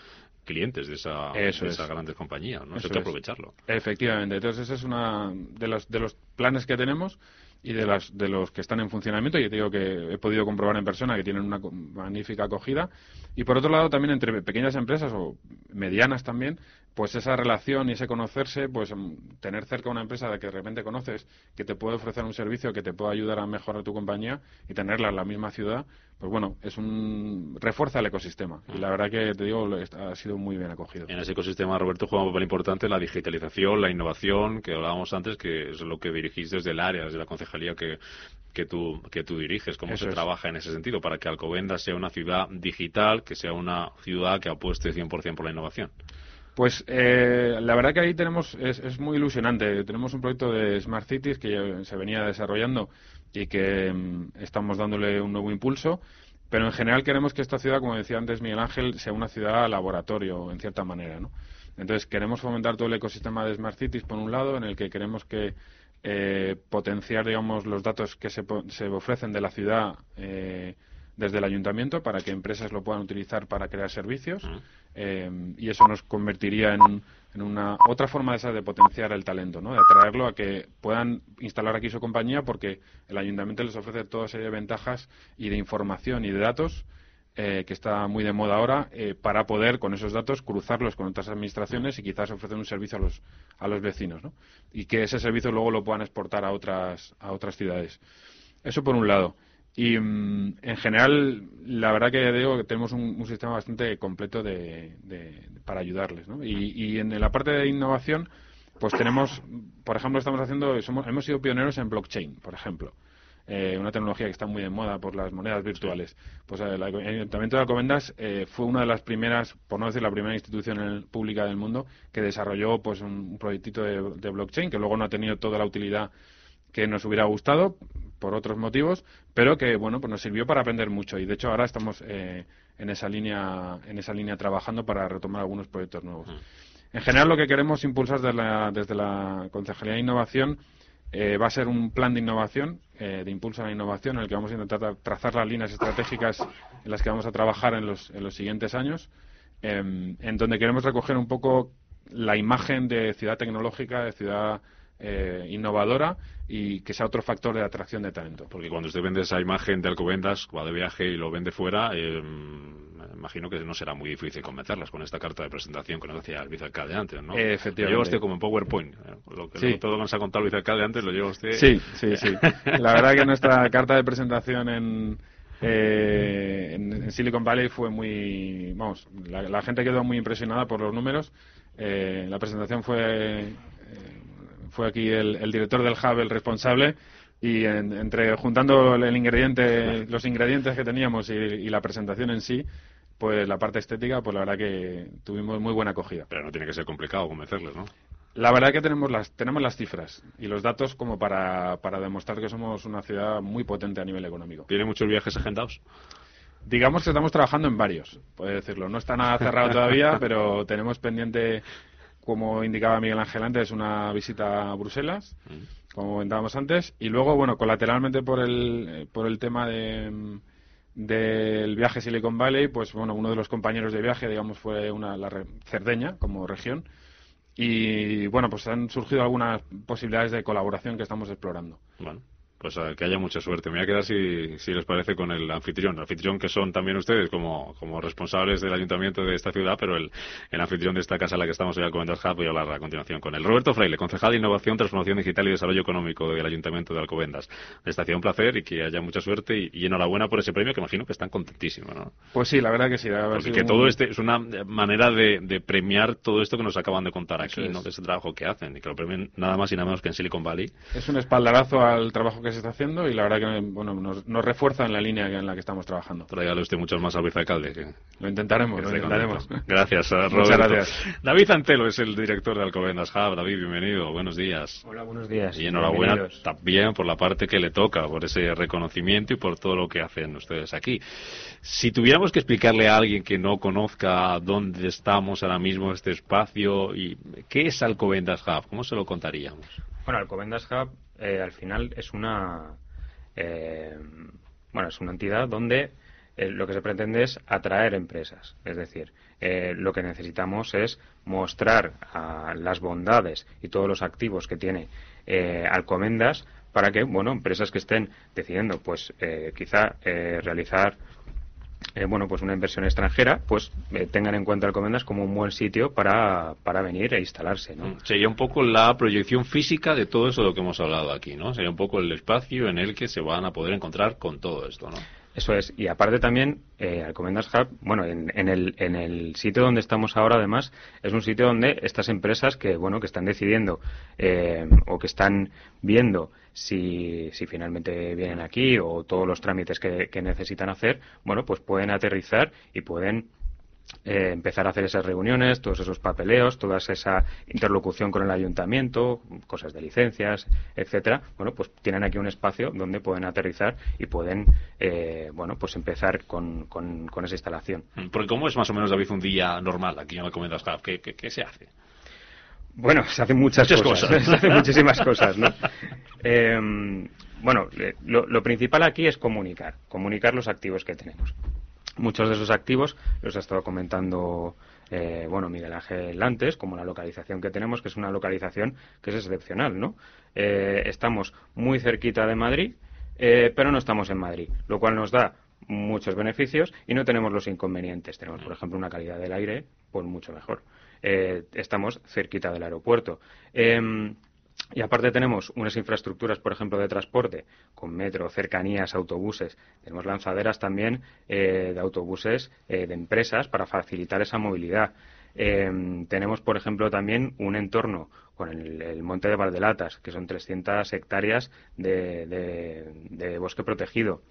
clientes de esa, de esa grandes compañías, ¿no? Eso, hay que aprovecharlo. Efectivamente. Entonces, ese es uno de los, de los planes que tenemos y de, las, de los que están en funcionamiento, y te digo que he podido comprobar en persona que tienen una magnífica acogida. Y por otro lado, también entre pequeñas empresas o medianas también, pues esa relación y ese conocerse, pues mm, tener cerca una empresa de que de repente conoces, que te puede ofrecer un servicio que te puede ayudar a mejorar tu compañía y tenerla en la misma ciudad, pues bueno, es un refuerza el ecosistema. Y la verdad que te digo, ha sido muy bien acogido. En ese ecosistema, Roberto, juega un papel importante la digitalización, la innovación, que hablábamos antes, que es lo que dirigís desde el área, desde la concejalía que, que tú, que tú diriges, cómo se trabaja en ese sentido para que Alcobendas sea una ciudad digital, que sea una ciudad que apueste 100% por la innovación. Pues eh, la verdad que ahí tenemos es, es, muy ilusionante. Tenemos un proyecto de Smart Cities que se venía desarrollando y que mm, estamos dándole un nuevo impulso. Pero en general queremos que esta ciudad, como decía antes Miguel Ángel, sea una ciudad laboratorio en cierta manera, ¿no? Entonces, queremos fomentar todo el ecosistema de Smart Cities, por un lado, en el que queremos que eh, potenciar, digamos, los datos que se, se ofrecen de la ciudad eh, desde el ayuntamiento para que empresas lo puedan utilizar para crear servicios eh, y eso nos convertiría en, una otra forma de, esa de potenciar el talento, ¿no? de atraerlo a que puedan instalar aquí su compañía porque el ayuntamiento les ofrece toda serie de ventajas y de información y de datos eh, que está muy de moda ahora, eh, para poder con esos datos cruzarlos con otras administraciones y quizás ofrecer un servicio a los, a los vecinos, ¿no? Y que ese servicio luego lo puedan exportar a otras, a otras ciudades. Eso por un lado. Y mm, en general, la verdad que digo que tenemos un, sistema bastante completo de, para ayudarles. ¿no? Y, y, en la parte de innovación, pues tenemos, por ejemplo, estamos haciendo, hemos sido pioneros en blockchain, por ejemplo. Eh, una tecnología que está muy de moda por las monedas virtuales. Pues el Ayuntamiento de Alcobendas eh, fue una de las primeras, por no decir la primera institución pública del mundo, que desarrolló pues un, proyectito de, blockchain que luego no ha tenido toda la utilidad que nos hubiera gustado por otros motivos, pero que bueno pues nos sirvió para aprender mucho y de hecho ahora estamos eh, en esa línea en esa línea trabajando para retomar algunos proyectos nuevos. Mm. En general lo que queremos impulsar desde la, desde la Concejalía de Innovación eh, va a ser un plan de innovación, eh, de impulso a la innovación, en el que vamos a intentar trazar las líneas estratégicas en las que vamos a trabajar en los, en los siguientes años, em, en donde queremos recoger un poco la imagen de ciudad tecnológica, de ciudad eh, innovadora y que sea otro factor de atracción de talento. Porque cuando usted vende esa imagen de Alcobendas, va de viaje y lo vende fuera, eh, imagino que no será muy difícil convencerlas con esta carta de presentación que nos decía el vicealcalde antes, ¿no? efectivamente. Lo lleva usted como en PowerPoint. ¿eh? Lo que todo nos ha contado el vicealcalde antes lo lleva usted. Sí, sí, sí. La verdad que nuestra carta de presentación en, en, Silicon Valley fue muy. Vamos, la, gente quedó muy impresionada por los números. la presentación fue fue aquí el, director del Hub el responsable y entre juntando el ingrediente, los ingredientes que teníamos y, la presentación en sí, pues la parte estética, pues la verdad que tuvimos muy buena acogida. Pero no tiene que ser complicado convencerles, ¿no? La verdad que tenemos las, tenemos las cifras y los datos como para, para demostrar que somos una ciudad muy potente a nivel económico. ¿Tiene muchos viajes agendados? Digamos que estamos trabajando en varios, puede decirlo. No está nada cerrado todavía, pero tenemos pendiente como indicaba Miguel Ángel antes, una visita a Bruselas, como comentábamos antes, y luego, bueno, colateralmente por el, por el tema de del viaje Silicon Valley, pues bueno, uno de los compañeros de viaje, digamos, fue una la Cerdeña como región, y bueno, pues han surgido algunas posibilidades de colaboración que estamos explorando. Bueno pues que haya mucha suerte. Me voy a quedar, si, si les parece, con el anfitrión. El anfitrión que son también ustedes como, como responsables del ayuntamiento de esta ciudad, pero el, el anfitrión de esta casa en la que estamos hoy al Alcobendas Hub, voy a hablar a continuación con él. Roberto Fraile, concejal de Innovación, Transformación Digital y Desarrollo Económico del Ayuntamiento de Alcobendas. Les hacía un placer y que haya mucha suerte y, enhorabuena por ese premio que imagino que están contentísimos, ¿no? Pues sí, la verdad que sí. que todo este es una manera de, de, premiar todo esto que nos acaban de contar aquí, ¿no? De ese trabajo que hacen y que lo premien nada más y nada menos que en Silicon Valley. Es un espaldarazo al trabajo que se está haciendo y la verdad que bueno, nos, refuerza en la línea en la que estamos trabajando. Tráigale usted muchos más al vicealcalde. Que, lo intentaremos, lo intentaremos. Gracias, Roberto. Muchas gracias. David Antelo es el director de Alcobendas Hub. David, bienvenido, buenos días. Hola, buenos días. Y enhorabuena también por la parte que le toca, por ese reconocimiento y por todo lo que hacen ustedes aquí. Si tuviéramos que explicarle a alguien que no conozca dónde estamos ahora mismo, este espacio, y ¿qué es Alcobendas Hub? ¿Cómo se lo contaríamos? Bueno, Alcobendas Hub eh, al final es una eh, bueno, es una entidad donde eh, lo que se pretende es atraer empresas. Es decir, eh, lo que necesitamos es mostrar las bondades y todos los activos que tiene Alcomendas para que, bueno, empresas que estén decidiendo, pues, quizá realizar eh, bueno, pues una inversión extranjera, pues eh, tengan en cuenta Alcomendas como un buen sitio para, para venir e instalarse, ¿no? Mm, sería un poco la proyección física de todo eso de lo que hemos hablado aquí, ¿no? Sería un poco el espacio en el que se van a poder encontrar con todo esto, ¿no? Eso es. Y aparte también, eh, Alcomendas Hub, bueno, en, en, el, en el sitio donde estamos ahora, además, es un sitio donde estas empresas que, bueno, que están decidiendo eh, o que están viendo si, si finalmente vienen aquí o todos los trámites que, necesitan hacer, bueno, pues pueden aterrizar y pueden eh, empezar a hacer esas reuniones, todos esos papeleos, toda esa interlocución con el ayuntamiento, cosas de licencias, etcétera, bueno, pues tienen aquí un espacio donde pueden aterrizar y pueden, eh, bueno, pues empezar con, con, esa instalación. Mm, porque ¿cómo es más o menos, David, un día normal aquí en el Comendas ¿Qué, qué, se hace? Bueno, se hacen muchas, cosas, se hacen muchísimas cosas, ¿no? Em, bueno, lo, lo principal aquí es comunicar, comunicar los activos que tenemos. Muchos de esos activos los ha estado comentando eh, bueno Miguel Ángel antes, como la localización que tenemos, que es una localización que es excepcional, ¿no? Eh, estamos muy cerquita de Madrid, eh, pero no estamos en Madrid, lo cual nos da muchos beneficios y no tenemos los inconvenientes. Tenemos, por ejemplo, una calidad del aire pues mucho mejor. estamos cerquita del aeropuerto. Y aparte tenemos unas infraestructuras, por ejemplo, de transporte, con metro, cercanías, autobuses. Tenemos lanzaderas también eh, de autobuses eh, de empresas para facilitar esa movilidad. Em, tenemos, por ejemplo, también un entorno con el, Monte de Valdelatas, que son 300 hectáreas de bosque protegido.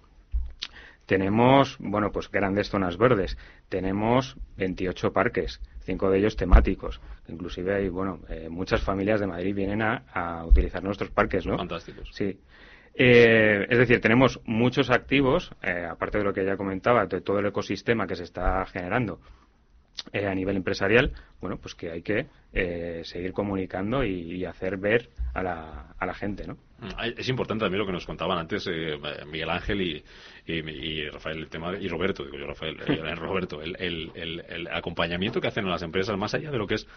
Tenemos, bueno, pues grandes zonas verdes. Tenemos 28 parques, cinco de ellos temáticos. Inclusive hay, bueno, eh, muchas familias de Madrid vienen a, utilizar nuestros parques, ¿no? Fantásticos. Sí. Eh, es decir, tenemos muchos activos, eh, aparte de lo que ya comentaba, de todo el ecosistema que se está generando a nivel empresarial, bueno, pues que hay que seguir comunicando y, hacer ver a la, a la gente, ¿no? Mm, es importante también lo que nos contaban antes Miguel Ángel y, y, Rafael, el tema y Roberto, digo yo Rafael, eh, Roberto, el, el, el, acompañamiento que hacen a las empresas, más allá de lo que es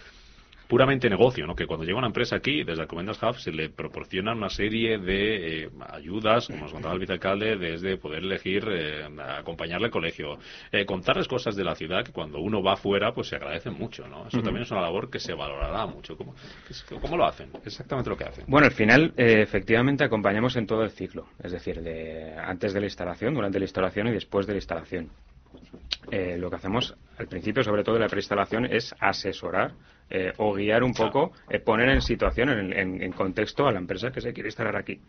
puramente negocio, ¿no? Que cuando llega una empresa aquí, desde Alcomendas Hub, se le proporciona una serie de eh, ayudas, como nos contaba el vicealcalde, desde poder elegir, eh, acompañarle al colegio, eh, contarles cosas de la ciudad que cuando uno va afuera, pues se agradecen mucho, ¿no? Eso también es una labor que se valorará mucho. ¿Cómo, ¿Cómo, lo hacen? Exactamente lo que hacen. Bueno, al final, efectivamente, acompañamos en todo el ciclo, es decir, de antes de la instalación, durante la instalación y después de la instalación. lo que hacemos al principio, sobre todo de la preinstalación, es asesorar eh, o guiar un poco, eh, poner en situación, en, contexto a la empresa que se quiere instalar aquí.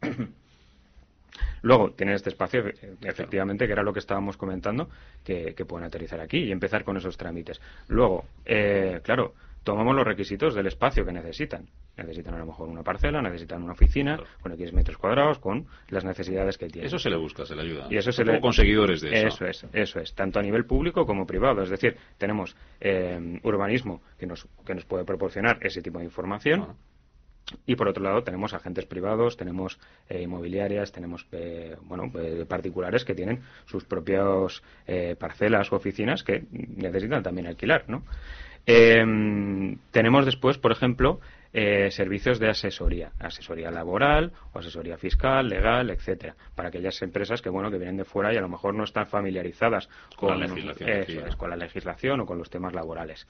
Luego, tienen este espacio, eh, efectivamente, que era lo que estábamos comentando, que, pueden aterrizar aquí y empezar con esos trámites. Luego, claro, tomamos los requisitos del espacio que necesitan. Necesitan a lo mejor una parcela, necesitan una oficina con X metros cuadrados, con las necesidades que tienen. Eso se le busca, se le ayuda. Y eso se le... conseguidores de eso. Eso es, eso es, tanto a nivel público como privado. Es decir, tenemos eh, urbanismo que nos, que nos puede proporcionar ese tipo de información. Y por otro lado tenemos agentes privados, tenemos eh, inmobiliarias, tenemos eh, bueno particulares que tienen sus propias parcelas u oficinas que necesitan también alquilar, ¿no? Em, tenemos después, por ejemplo, eh, servicios de asesoría, asesoría laboral o asesoría fiscal, legal, etcétera, para aquellas empresas que bueno que vienen de fuera y a lo mejor no están familiarizadas con, la, legislación, con la legislación o con los temas laborales.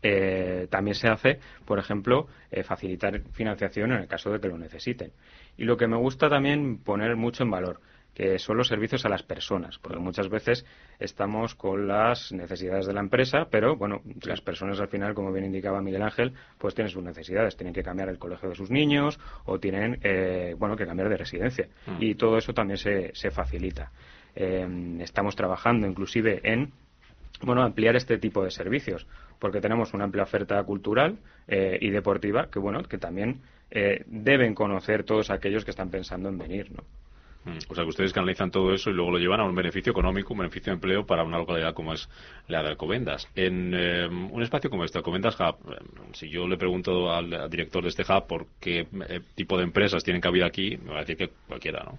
Eh, también se hace, por ejemplo, eh, facilitar financiación en el caso de que lo necesiten. Y lo que me gusta también poner mucho en valor que son los servicios a las personas, porque muchas veces estamos con las necesidades de la empresa, pero bueno, las personas al final, como bien indicaba Miguel Ángel, pues tienen sus necesidades, tienen que cambiar el colegio de sus niños o tienen, eh, bueno, que cambiar de residencia. Mm. Y todo eso también se, se facilita. Eh, estamos trabajando inclusive en bueno, ampliar este tipo de servicios, porque tenemos una amplia oferta cultural eh, y deportiva que, bueno, que también deben conocer todos aquellos que están pensando en venir, ¿no? Mm. O sea, que ustedes canalizan todo eso y luego lo llevan a un beneficio económico, un beneficio de empleo para una localidad como es la de Alcobendas. En eh, un espacio como este, Alcobendas Hub, eh, si yo le pregunto al, director de este hub por qué eh, tipo de empresas tienen cabida aquí, me va a decir que cualquiera, ¿no?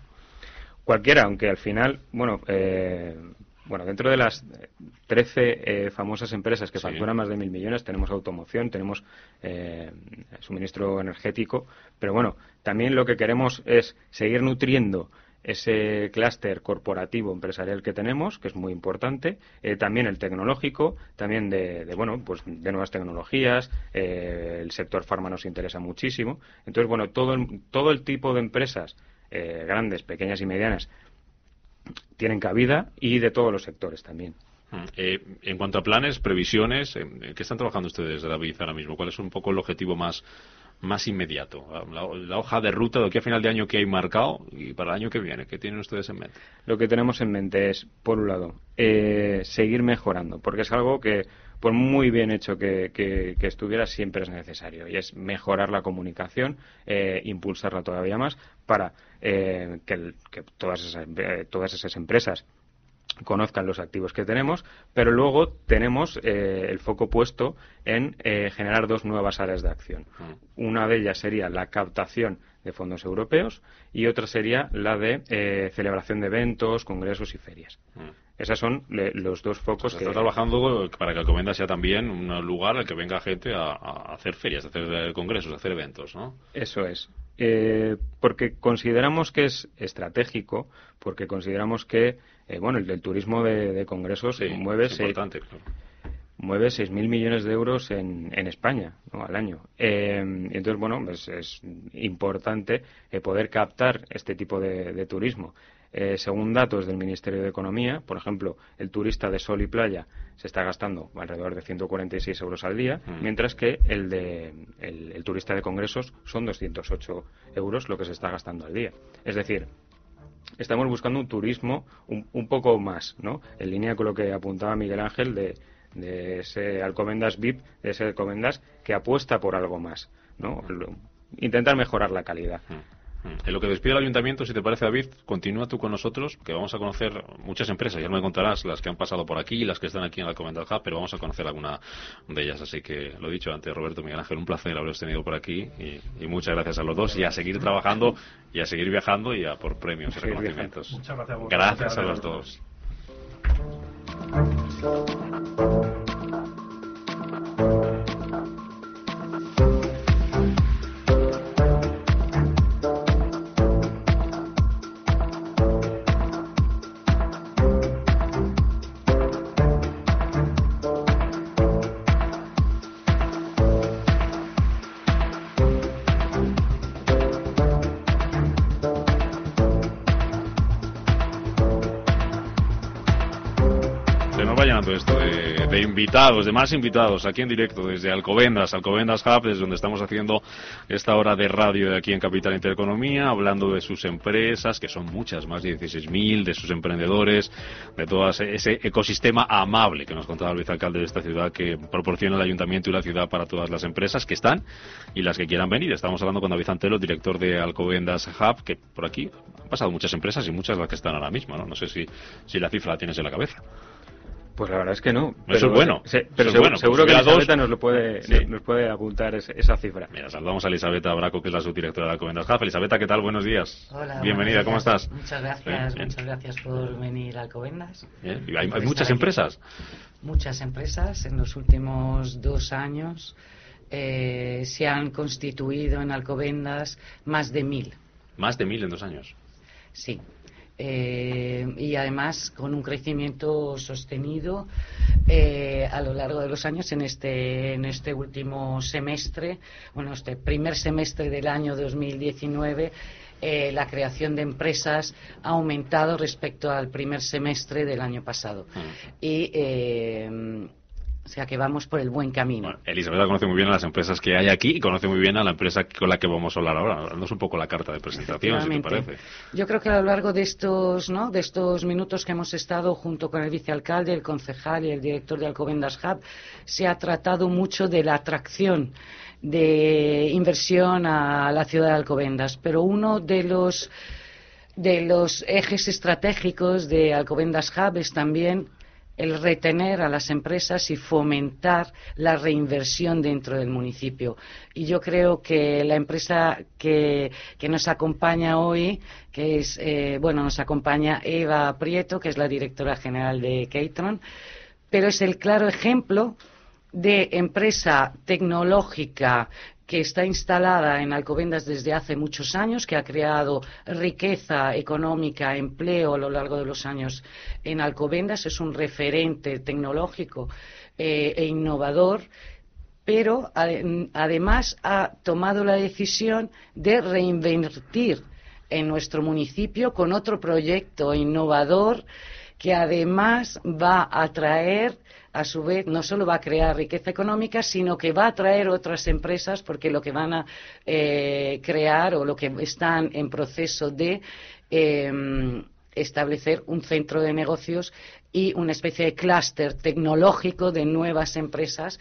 Cualquiera, aunque al final, bueno, bueno, dentro de las 13 famosas empresas que facturan más de mil millones, tenemos automoción, tenemos suministro energético, pero bueno, también lo que queremos es seguir nutriendo ese clúster corporativo empresarial que tenemos, que es muy importante, eh, también el tecnológico, también de, bueno, pues de nuevas tecnologías, eh, el sector farma nos interesa muchísimo. Entonces, bueno, todo el, todo el tipo de empresas, eh, grandes, pequeñas y medianas, tienen cabida y de todos los sectores también. Mm, en cuanto a planes, previsiones, ¿qué están trabajando ustedes, David, ahora mismo? ¿Cuál es un poco el objetivo más más inmediato? La, hoja de ruta de aquí a final de año que hay marcado y para el año que viene, ¿qué tienen ustedes en mente? Lo que tenemos en mente es, por un lado, eh, seguir mejorando, porque es algo que, por muy bien hecho que, estuviera, siempre es necesario, y es mejorar la comunicación, eh, impulsarla todavía más para eh, que, todas, esas, todas esas empresas conozcan los activos que tenemos, pero luego tenemos eh, el foco puesto en eh, generar dos nuevas áreas de acción. Mm. Una de ellas sería la captación de fondos europeos y otra sería la de eh, celebración de eventos, congresos y ferias. Esos son los dos focos que... Está trabajando para que Alcomenda sea también un lugar al que venga gente a, hacer ferias, a hacer congresos, a hacer eventos, ¿no? Eso es. porque consideramos que es estratégico, porque consideramos que eh, bueno, el, turismo de, congresos mueve, mueve 6.000 millones de euros en, España al año. Eh, entonces, bueno, pues es importante eh, poder captar este tipo de, turismo. Según datos del Ministerio de Economía, por ejemplo, el turista de sol y playa se está gastando alrededor de 146 euros al día, mm. mientras que el, de, el turista de congresos son 208 euros lo que se está gastando al día. Es decir, estamos buscando un turismo un, poco más, ¿no? En línea con lo que apuntaba Miguel Ángel de, de ese Alcomendas VIP, de ese Alcomendas que apuesta por algo más, ¿no? Intentar mejorar la calidad. Mm. En lo que despide el ayuntamiento, si te parece, David, continúa tú con nosotros, que vamos a conocer muchas empresas. Ya me contarás las que han pasado por aquí y las que están aquí en la Comendal Hub, pero vamos a conocer alguna de ellas. Así que lo dicho antes, Roberto Miguel Ángel, un placer haberos tenido por aquí y, muchas gracias a los dos y a seguir trabajando y a seguir viajando y a por premios y reconocimientos. Muchas gracias, gracias a los dos. Invitados, de más invitados, aquí en directo desde Alcobendas, Alcobendas Hub, desde donde estamos haciendo esta hora de radio aquí en Capital Intereconomía, hablando de sus empresas, que son muchas, más de 16.000, de sus emprendedores, de todo ese ecosistema amable que nos contaba el vicealcalde de esta ciudad, que proporciona el ayuntamiento y la ciudad para todas las empresas que están y las que quieran venir. Estamos hablando con David Antelo, director de Alcobendas Hub, que por aquí han pasado muchas empresas y muchas las que están ahora mismo, ¿no? No sé si, si la cifra la tienes en la cabeza. Pues la verdad es que no. Eso es bueno. pero seguro, que Elisabetta nos, lo puede, nos puede apuntar esa cifra. Mira, saludamos a Elisabetta Braco, que es la subdirectora de Alcobendas JAF. Elisabetta, ¿qué tal? Buenos días. Hola. Bienvenida, ¿cómo estás? Muchas gracias, muchas gracias por venir a Alcobendas. ¿Hay, muchas empresas? Muchas empresas. En los últimos dos años eh, se han constituido en Alcobendas más de mil. Más de mil en dos años. Sí, eh, y además con un crecimiento sostenido eh, a lo largo de los años en este, en este último semestre, bueno, este primer semestre del año 2019. Eh, la creación de empresas ha aumentado respecto al primer semestre del año pasado. Mm. Y o sea que vamos por el buen camino. Bueno, Elisabeth conoce muy bien a las empresas que hay aquí y conoce muy bien a la empresa con la que vamos a hablar ahora. Dándonos un poco la carta de presentación, si te parece. Yo creo que a lo largo de estos, ¿no? de estos minutos que hemos estado junto con el vicealcalde, el concejal y el director de Alcobendas Hub, se ha tratado mucho de la atracción de inversión a la ciudad de Alcobendas. Pero uno de los de los ejes estratégicos de Alcobendas Hub es también el retener a las empresas y fomentar la reinversión dentro del municipio. Y yo creo que la empresa que, nos acompaña hoy, que es, eh, bueno, nos acompaña Eva Prieto, que es la directora general de Catron, pero es el claro ejemplo de empresa tecnológica que está instalada en Alcobendas desde hace muchos años, que ha creado riqueza económica, empleo a lo largo de los años en Alcobendas, es un referente tecnológico eh, e innovador, pero además ha tomado la decisión de reinvertir en nuestro municipio con otro proyecto innovador que además va a traer a su vez no solo va a crear riqueza económica, sino que va a atraer otras empresas porque lo que van a eh, crear o lo que están en proceso de em, establecer un centro de negocios y una especie de clúster tecnológico de nuevas empresas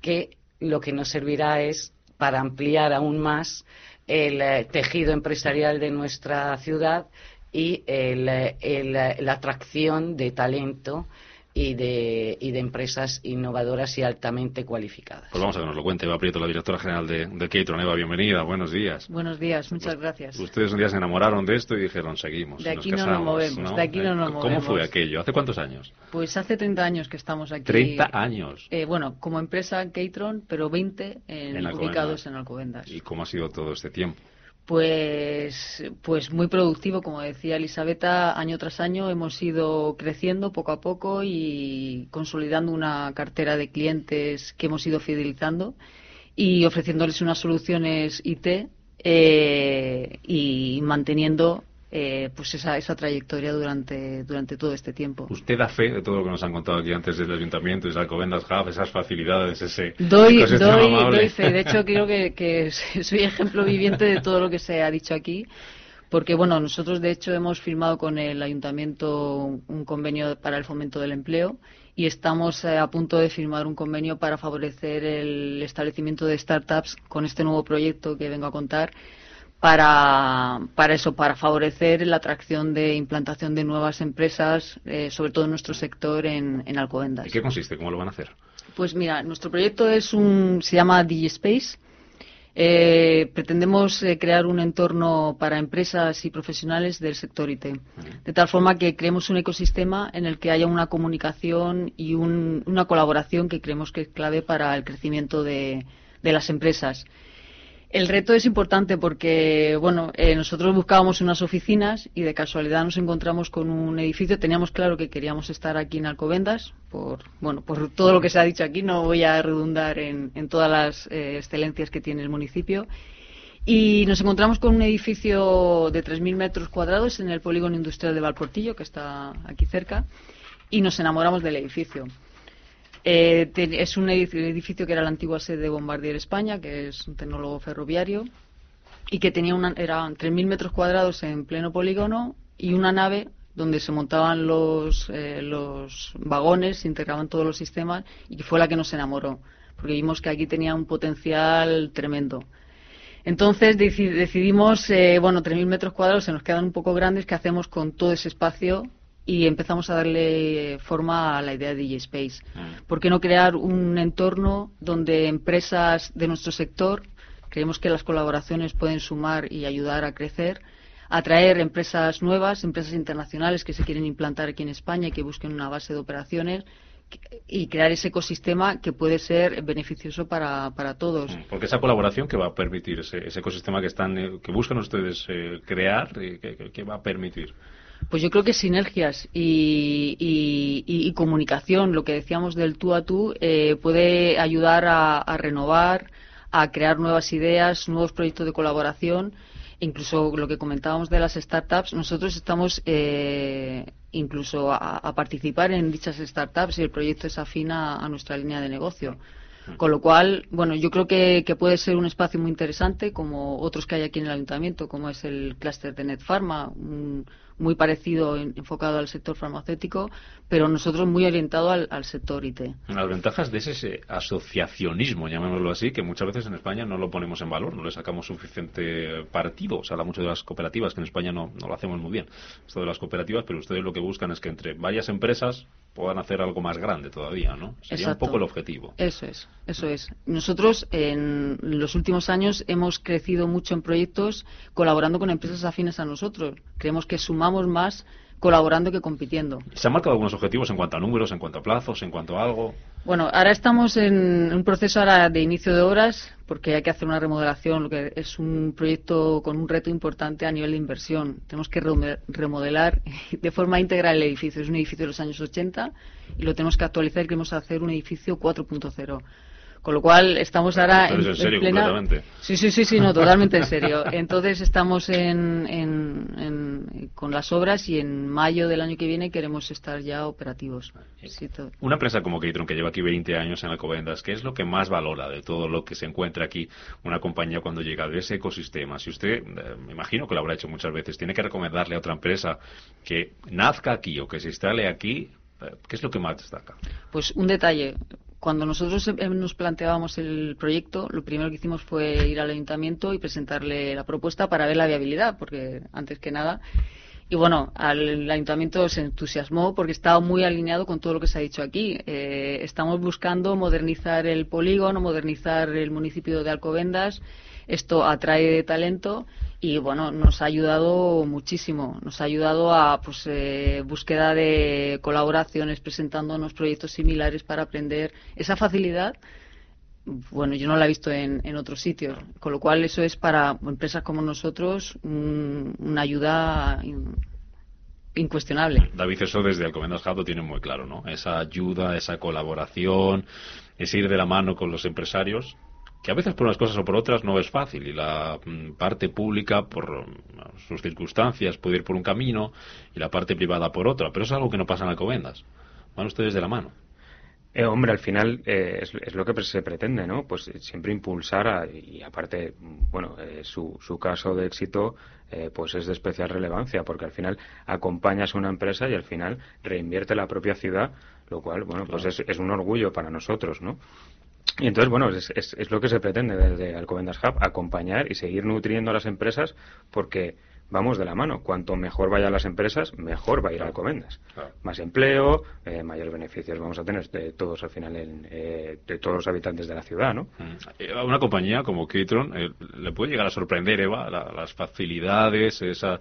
que lo que nos servirá es para ampliar aún más el eh, tejido empresarial de nuestra ciudad y la atracción de talento y de, y de empresas innovadoras y altamente cualificadas. Pues vamos a que nos lo cuente Eva Prieto, la directora general de, de Keitron. Eva, bienvenida, buenos días. Buenos días, muchas gracias. Ustedes un día se enamoraron de esto y dijeron, seguimos. De aquí no nos movemos, de aquí no nos ¿Cómo movemos. fue aquello? ¿Hace cuántos años? Pues hace 30 años que estamos aquí. 30 años. Eh, bueno, como empresa Keitron, pero 20 en, En ubicados en Alcobendas. ¿Y cómo ha sido todo este tiempo? Pues, pues muy productivo, como decía Elisabetta, año tras año hemos ido creciendo poco a poco y consolidando una cartera de clientes que hemos ido fidelizando y ofreciéndoles unas soluciones IT eh, y manteniendo eh, pues esa, esa trayectoria durante, durante todo este tiempo. Usted da fe de todo lo que nos han contado aquí antes del Ayuntamiento, desde Alcobendas Hub, esas facilidades, ese Doy, doy, amable. doy fe. De hecho, creo que, que soy ejemplo viviente de todo lo que se ha dicho aquí. Porque, bueno, nosotros de hecho hemos firmado con el ayuntamiento un convenio para el fomento del empleo y estamos eh, a punto de firmar un convenio para favorecer el establecimiento de startups con este nuevo proyecto que vengo a contar para, para eso, para favorecer la atracción de implantación de nuevas empresas, eh, sobre todo en nuestro sector en, en Alcobendas. ¿Y qué consiste? ¿Cómo lo van a hacer? Pues mira, nuestro proyecto es un, se llama DigiSpace. Eh, pretendemos eh, crear un entorno para empresas y profesionales del sector IT, de tal forma que creemos un ecosistema en el que haya una comunicación y un- una colaboración que creemos que es clave para el crecimiento de, de las empresas. El reto es importante porque, bueno, eh, nosotros buscábamos unas oficinas y de casualidad nos encontramos con un edificio. Teníamos claro que queríamos estar aquí en Alcobendas por, bueno, por todo lo que se ha dicho aquí. No voy a redundar en, todas las eh, excelencias que tiene el municipio. Y nos encontramos con un edificio de 3.000 metros cuadrados en el polígono industrial de Valportillo, que está aquí cerca, y nos enamoramos del edificio. Eh, es un edificio, que era la antigua sede de Bombardier España, que es un tecnólogo ferroviario, y que tenía una, eran 3.000 metros cuadrados en pleno polígono y una nave donde se montaban los, eh, los vagones, se integraban todos los sistemas, y que fue la que nos enamoró, porque vimos que aquí tenía un potencial tremendo. Entonces deci- decidimos, eh, bueno, 3.000 metros cuadrados se nos quedan un poco grandes, ¿qué hacemos con todo ese espacio? Y empezamos a darle forma a la idea de DJ Space. ¿Por qué no crear un entorno donde empresas de nuestro sector, creemos que las colaboraciones pueden sumar y ayudar a crecer, atraer empresas nuevas, empresas internacionales que se quieren implantar aquí en España y que busquen una base de operaciones y crear ese ecosistema que puede ser beneficioso para, para todos. Porque esa colaboración que va a permitir, ese, ese ecosistema que están eh, que buscan ustedes eh, crear, eh, que va a permitir. Pues yo creo que sinergias y, comunicación, lo que decíamos del tú a tú, eh, puede ayudar a, renovar, a crear nuevas ideas, nuevos proyectos de colaboración. Incluso lo que comentábamos de las startups, nosotros estamos eh, incluso a, a participar en dichas startups y el proyecto es afín a, nuestra línea de negocio. Con lo cual, bueno, yo creo que, que puede ser un espacio muy interesante, como otros que hay aquí en el ayuntamiento, como es el clúster de NetPharma, un- muy parecido, en- enfocado al sector farmacéutico, pero nosotros muy orientado al, al sector IT. Las ventajas de ese, asociacionismo, llamémoslo así, que muchas veces en España no lo ponemos en valor, no le sacamos suficiente partido. Se habla mucho de las cooperativas, que en España no, no lo hacemos muy bien, esto de las cooperativas, pero ustedes lo que buscan es que entre varias empresas puedan hacer algo más grande todavía, ¿no? Sería Exacto. un poco el objetivo. Eso es, eso es. Nosotros en los últimos años hemos crecido mucho en proyectos colaborando con empresas afines a nosotros. Creemos que sumamos más colaborando que compitiendo. ¿Se han marcado algunos objetivos en cuanto a números, en cuanto a plazos, en cuanto a algo? Bueno, ahora estamos en un proceso ahora de inicio de obras porque hay que hacer una remodelación, lo que es un proyecto con un reto importante a nivel de inversión. Tenemos que remo- remodelar de forma íntegra el edificio. Es un edificio de los años 80 y lo tenemos que actualizar y queremos hacer un edificio 4.0. Con lo cual estamos ahora en, en, serio, plena... Sí, sí, sí, sí, no, totalmente en serio. Entonces estamos en, en, con las obras y en mayo del año que viene queremos estar ya operativos. Una empresa como Keitron que lleva aquí 20 años en Alcobendas, ¿qué es lo que más valora de todo lo que se encuentra aquí una compañía cuando llega de ese ecosistema? Si usted, eh, me imagino que lo habrá hecho muchas veces, tiene que recomendarle a otra empresa que nazca aquí o que se instale aquí, eh, ¿qué es lo que más destaca? Pues un detalle cuando nosotros nos planteábamos el proyecto, lo primero que hicimos fue ir al ayuntamiento y presentarle la propuesta para ver la viabilidad, porque antes que nada. Y bueno, al ayuntamiento se entusiasmó porque estaba muy alineado con todo lo que se ha dicho aquí. Eh, estamos buscando modernizar el polígono, modernizar el municipio de Alcobendas. Esto atrae talento y bueno, nos ha ayudado muchísimo. Nos ha ayudado a pues eh, búsqueda de colaboraciones, presentándonos proyectos similares para aprender esa facilidad. Bueno, yo no la he visto en, en otros sitios, con lo cual eso es para empresas como nosotros una ayuda incuestionable. David, eso desde Alcomendas lo tiene muy claro, ¿no? Esa ayuda, esa colaboración, es ir de la mano con los empresarios que a veces por unas cosas o por otras no es fácil y la mm, parte pública por mm, sus circunstancias puede ir por un camino y la parte privada por otra, pero es algo que no pasa en Alcobendas. Van ustedes de la mano. Eh, hombre, al final eh, es, lo que se pretende, ¿no? Pues siempre impulsar y aparte, bueno, eh, su, su, caso de éxito pues es de especial relevancia porque al final acompañas a una empresa y al final reinvierte la propia ciudad, lo cual, bueno, pues es, es, un orgullo para nosotros, ¿no? Y entonces, bueno, es, es, lo que se pretende desde Alcobendas Hub, acompañar y seguir nutriendo a las empresas porque vamos de la mano. Cuanto mejor vayan las empresas, mejor va a ir Alcobendas. Más empleo, eh, mayores beneficios vamos a tener de todos al final, eh, de todos los habitantes de la ciudad, ¿no? Mm. Eh, a una compañía como Kitron le puede llegar a sorprender, Eva, las facilidades, esa,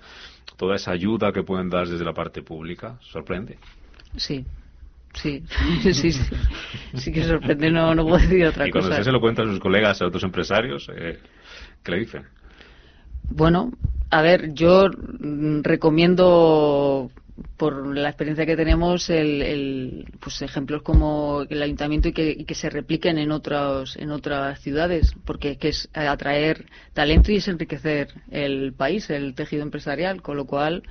toda esa ayuda que pueden dar desde la parte pública. ¿Sorprende? Sí, Sí, sí, sí, sí que sorprende, no, no puedo decir otra cosa. Y cuando usted se lo cuenta a sus colegas, a otros empresarios, eh, ¿qué le dicen? Bueno, a ver, yo recomiendo por la experiencia que tenemos el, el, pues ejemplos como el ayuntamiento y que, y que, se repliquen en otros en otras ciudades porque que es atraer talento y es enriquecer el país el tejido empresarial con lo cual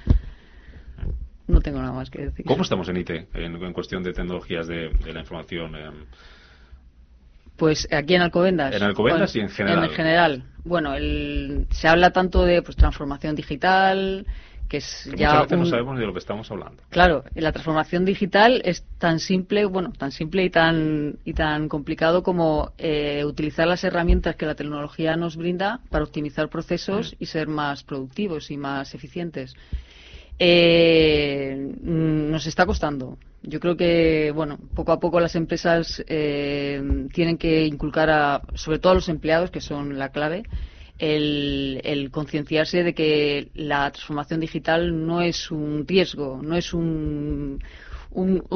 no tengo nada más que decir. ¿Cómo estamos en IT en, cuestión de tecnologías de, la información? Em? Pues aquí en Alcobendas. En Alcobendas y en general. En general. Bueno, se habla tanto de pues, transformación digital, que es ya. Muchas veces no sabemos de lo que estamos hablando. Claro, la transformación digital es tan simple, bueno, tan simple y tan y tan complicado como eh, utilizar las herramientas que la tecnología nos brinda para optimizar procesos mm. y ser más productivos y más eficientes eh, nos está costando. Yo creo que, bueno, poco a poco las empresas eh, tienen que inculcar, a, sobre todo a los empleados, que son la clave, el, el concienciarse de que la transformación digital no es un riesgo, no es un,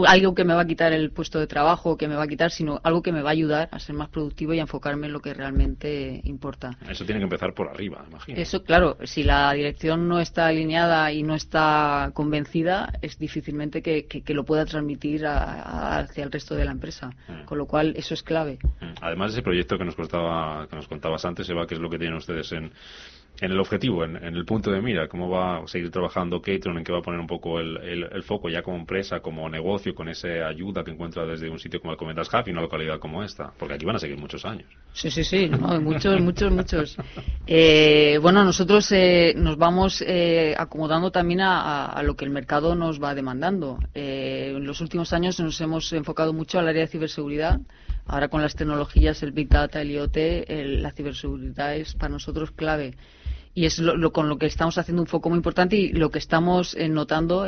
algo que me va a quitar el puesto de trabajo, que me va a quitar, sino algo que me va a ayudar a ser más productivo y a enfocarme en lo que realmente importa. Eso tiene que empezar por arriba, imagino. Eso, claro, si la dirección no está alineada y no está convencida, es difícilmente que, lo pueda transmitir hacia el resto de la empresa. Mm. Con lo cual, eso es clave. Mm. Además, ese proyecto que nos, costaba, que nos contabas antes, Eva, que es lo que tienen ustedes en en el objetivo, en, el punto de mira, cómo va a seguir trabajando Catron, en qué va a poner un poco el, el, foco ya como empresa, como negocio, con esa ayuda que encuentra desde un sitio como el Comendas y una localidad como esta, porque aquí van a seguir muchos años. Sí, sí, sí, muchos, muchos, muchos. Eh, bueno, nosotros eh, nos vamos eh, acomodando también a, lo que el mercado nos va demandando. en los últimos años nos hemos enfocado mucho al área de ciberseguridad. Ahora con las tecnologías, el Big Data, el IoT, la ciberseguridad es para nosotros clave y es lo, con lo que estamos haciendo un foco muy importante y lo que estamos eh, notando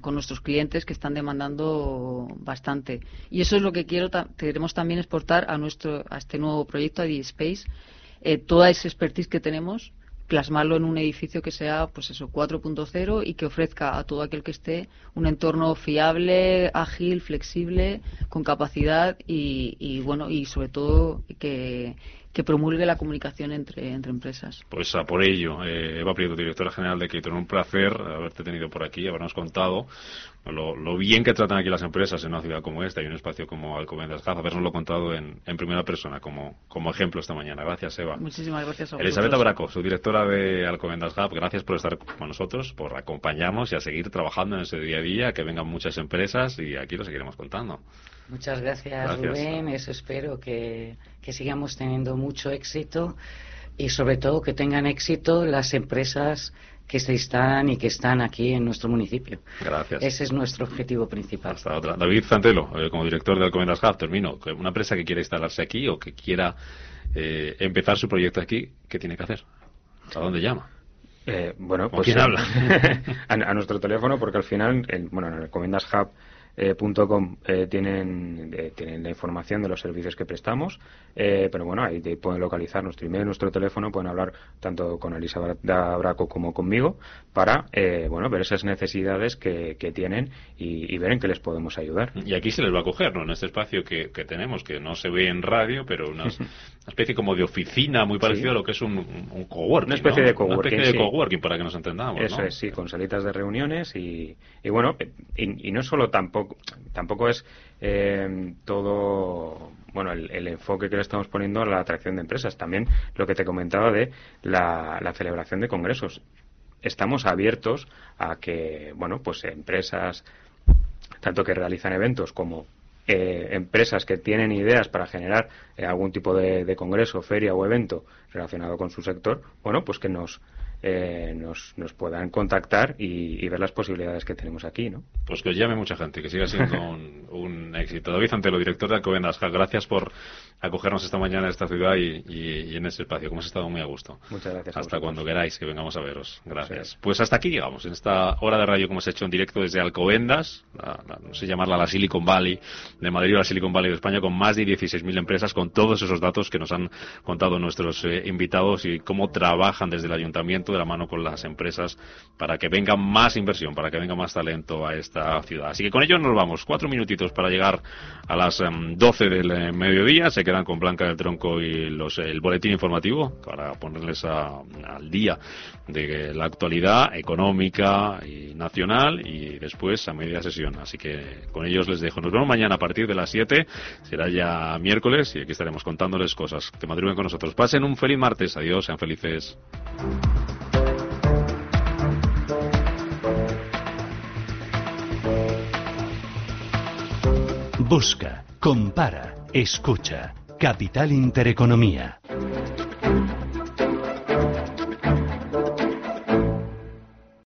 con nuestros clientes que están demandando bastante. Y eso es lo que quiero queremos también exportar a nuestro a este nuevo proyecto, a DSpace, eh, toda esa expertise que tenemos plasmarlo en un edificio que sea pues eso 4.0 y que ofrezca a todo aquel que esté un entorno fiable, ágil, flexible, con capacidad y, y bueno y sobre todo que, que promulgue la comunicación entre, entre empresas. Pues a por ello, eh, Eva Prieto, directora general de Keaton, un placer haberte tenido por aquí, habernos contado lo, bien que tratan aquí las empresas en una ciudad como esta y un espacio como Alcobendas Gaz, habernoslo contado en, en, primera persona como, como ejemplo esta mañana. Gracias, Eva. Muchísimas gracias a Elizabeth Abraco, su directora de Alcobendas Gaz, gracias por estar con nosotros, por acompañarnos y a seguir trabajando en ese día a día, que vengan muchas empresas y aquí lo seguiremos contando. Muchas gracias, Rubén. Eso espero que, que sigamos teniendo mucho éxito y sobre todo que tengan éxito las empresas que se están y que están aquí en nuestro municipio. Gracias. Ese es nuestro objetivo principal. Hasta otra. David Zantelo, eh, como director de Alcomendas Hub, termino. Una empresa que quiera instalarse aquí o que quiera eh, empezar su proyecto aquí, ¿qué tiene que hacer? ¿A dónde llama? Eh, bueno, pues quién habla? a, nuestro teléfono, porque al final, bueno, en Alcomendas Hub eh, .com eh, tienen, eh, tienen la información de los servicios que prestamos, pero bueno, ahí pueden localizar nuestro email, nuestro teléfono, pueden hablar tanto con Elisa Braco como conmigo para bueno ver esas necesidades que, tienen y, ver en qué les podemos ayudar. Y aquí se les va a coger, ¿no? En este espacio que, tenemos, que no se ve en radio, pero una, especie como de oficina muy parecido a lo que es un, un coworking. Una especie de coworking. Una especie de coworking, para que nos entendamos. Eso es, sí, con salitas de reuniones y, y bueno, y, y no solo tampoco tampoco, es eh, todo bueno el, enfoque que le estamos poniendo a la atracción de empresas. También lo que te comentaba de la, celebración de congresos. Estamos abiertos a que, bueno, pues empresas, tanto que realizan eventos como eh, empresas que tienen ideas para generar eh, algún tipo de, de, congreso, feria o evento relacionado con su sector, bueno, pues que nos eh, nos, nos, puedan contactar y, ver las posibilidades que tenemos aquí, ¿no? Pues que os llame mucha gente, que siga siendo un, éxito. David Antelo, director de Alcobendas, gracias por acogernos esta mañana en esta ciudad y, en este espacio. Como has estado muy a gusto. Muchas gracias. Hasta cuando queráis que vengamos a veros. Gracias. Pues hasta aquí llegamos, en esta hora de radio que hemos hecho en directo desde Alcobendas, no sé llamarla la Silicon Valley de Madrid o la Silicon Valley de España, con más de 16.000 empresas, con todos esos datos que nos han contado nuestros eh, invitados y cómo trabajan desde el ayuntamiento de la mano con las empresas para que venga más inversión, para que venga más talento a esta ciudad. Así que con ello nos vamos. Cuatro minutitos para llegar a las 12 em, del eh, mediodía. Se quedan con Blanca del Tronco y los, el boletín informativo para ponerles al día de la actualidad económica y nacional y después a media sesión. Así que con ellos les dejo. Nos vemos mañana a partir de las 7. Será ya miércoles y aquí estaremos contándoles cosas. Que madruguen con nosotros. Pasen un feliz martes. Adiós. Sean felices. Busca, compara, escucha. Capital Intereconomía.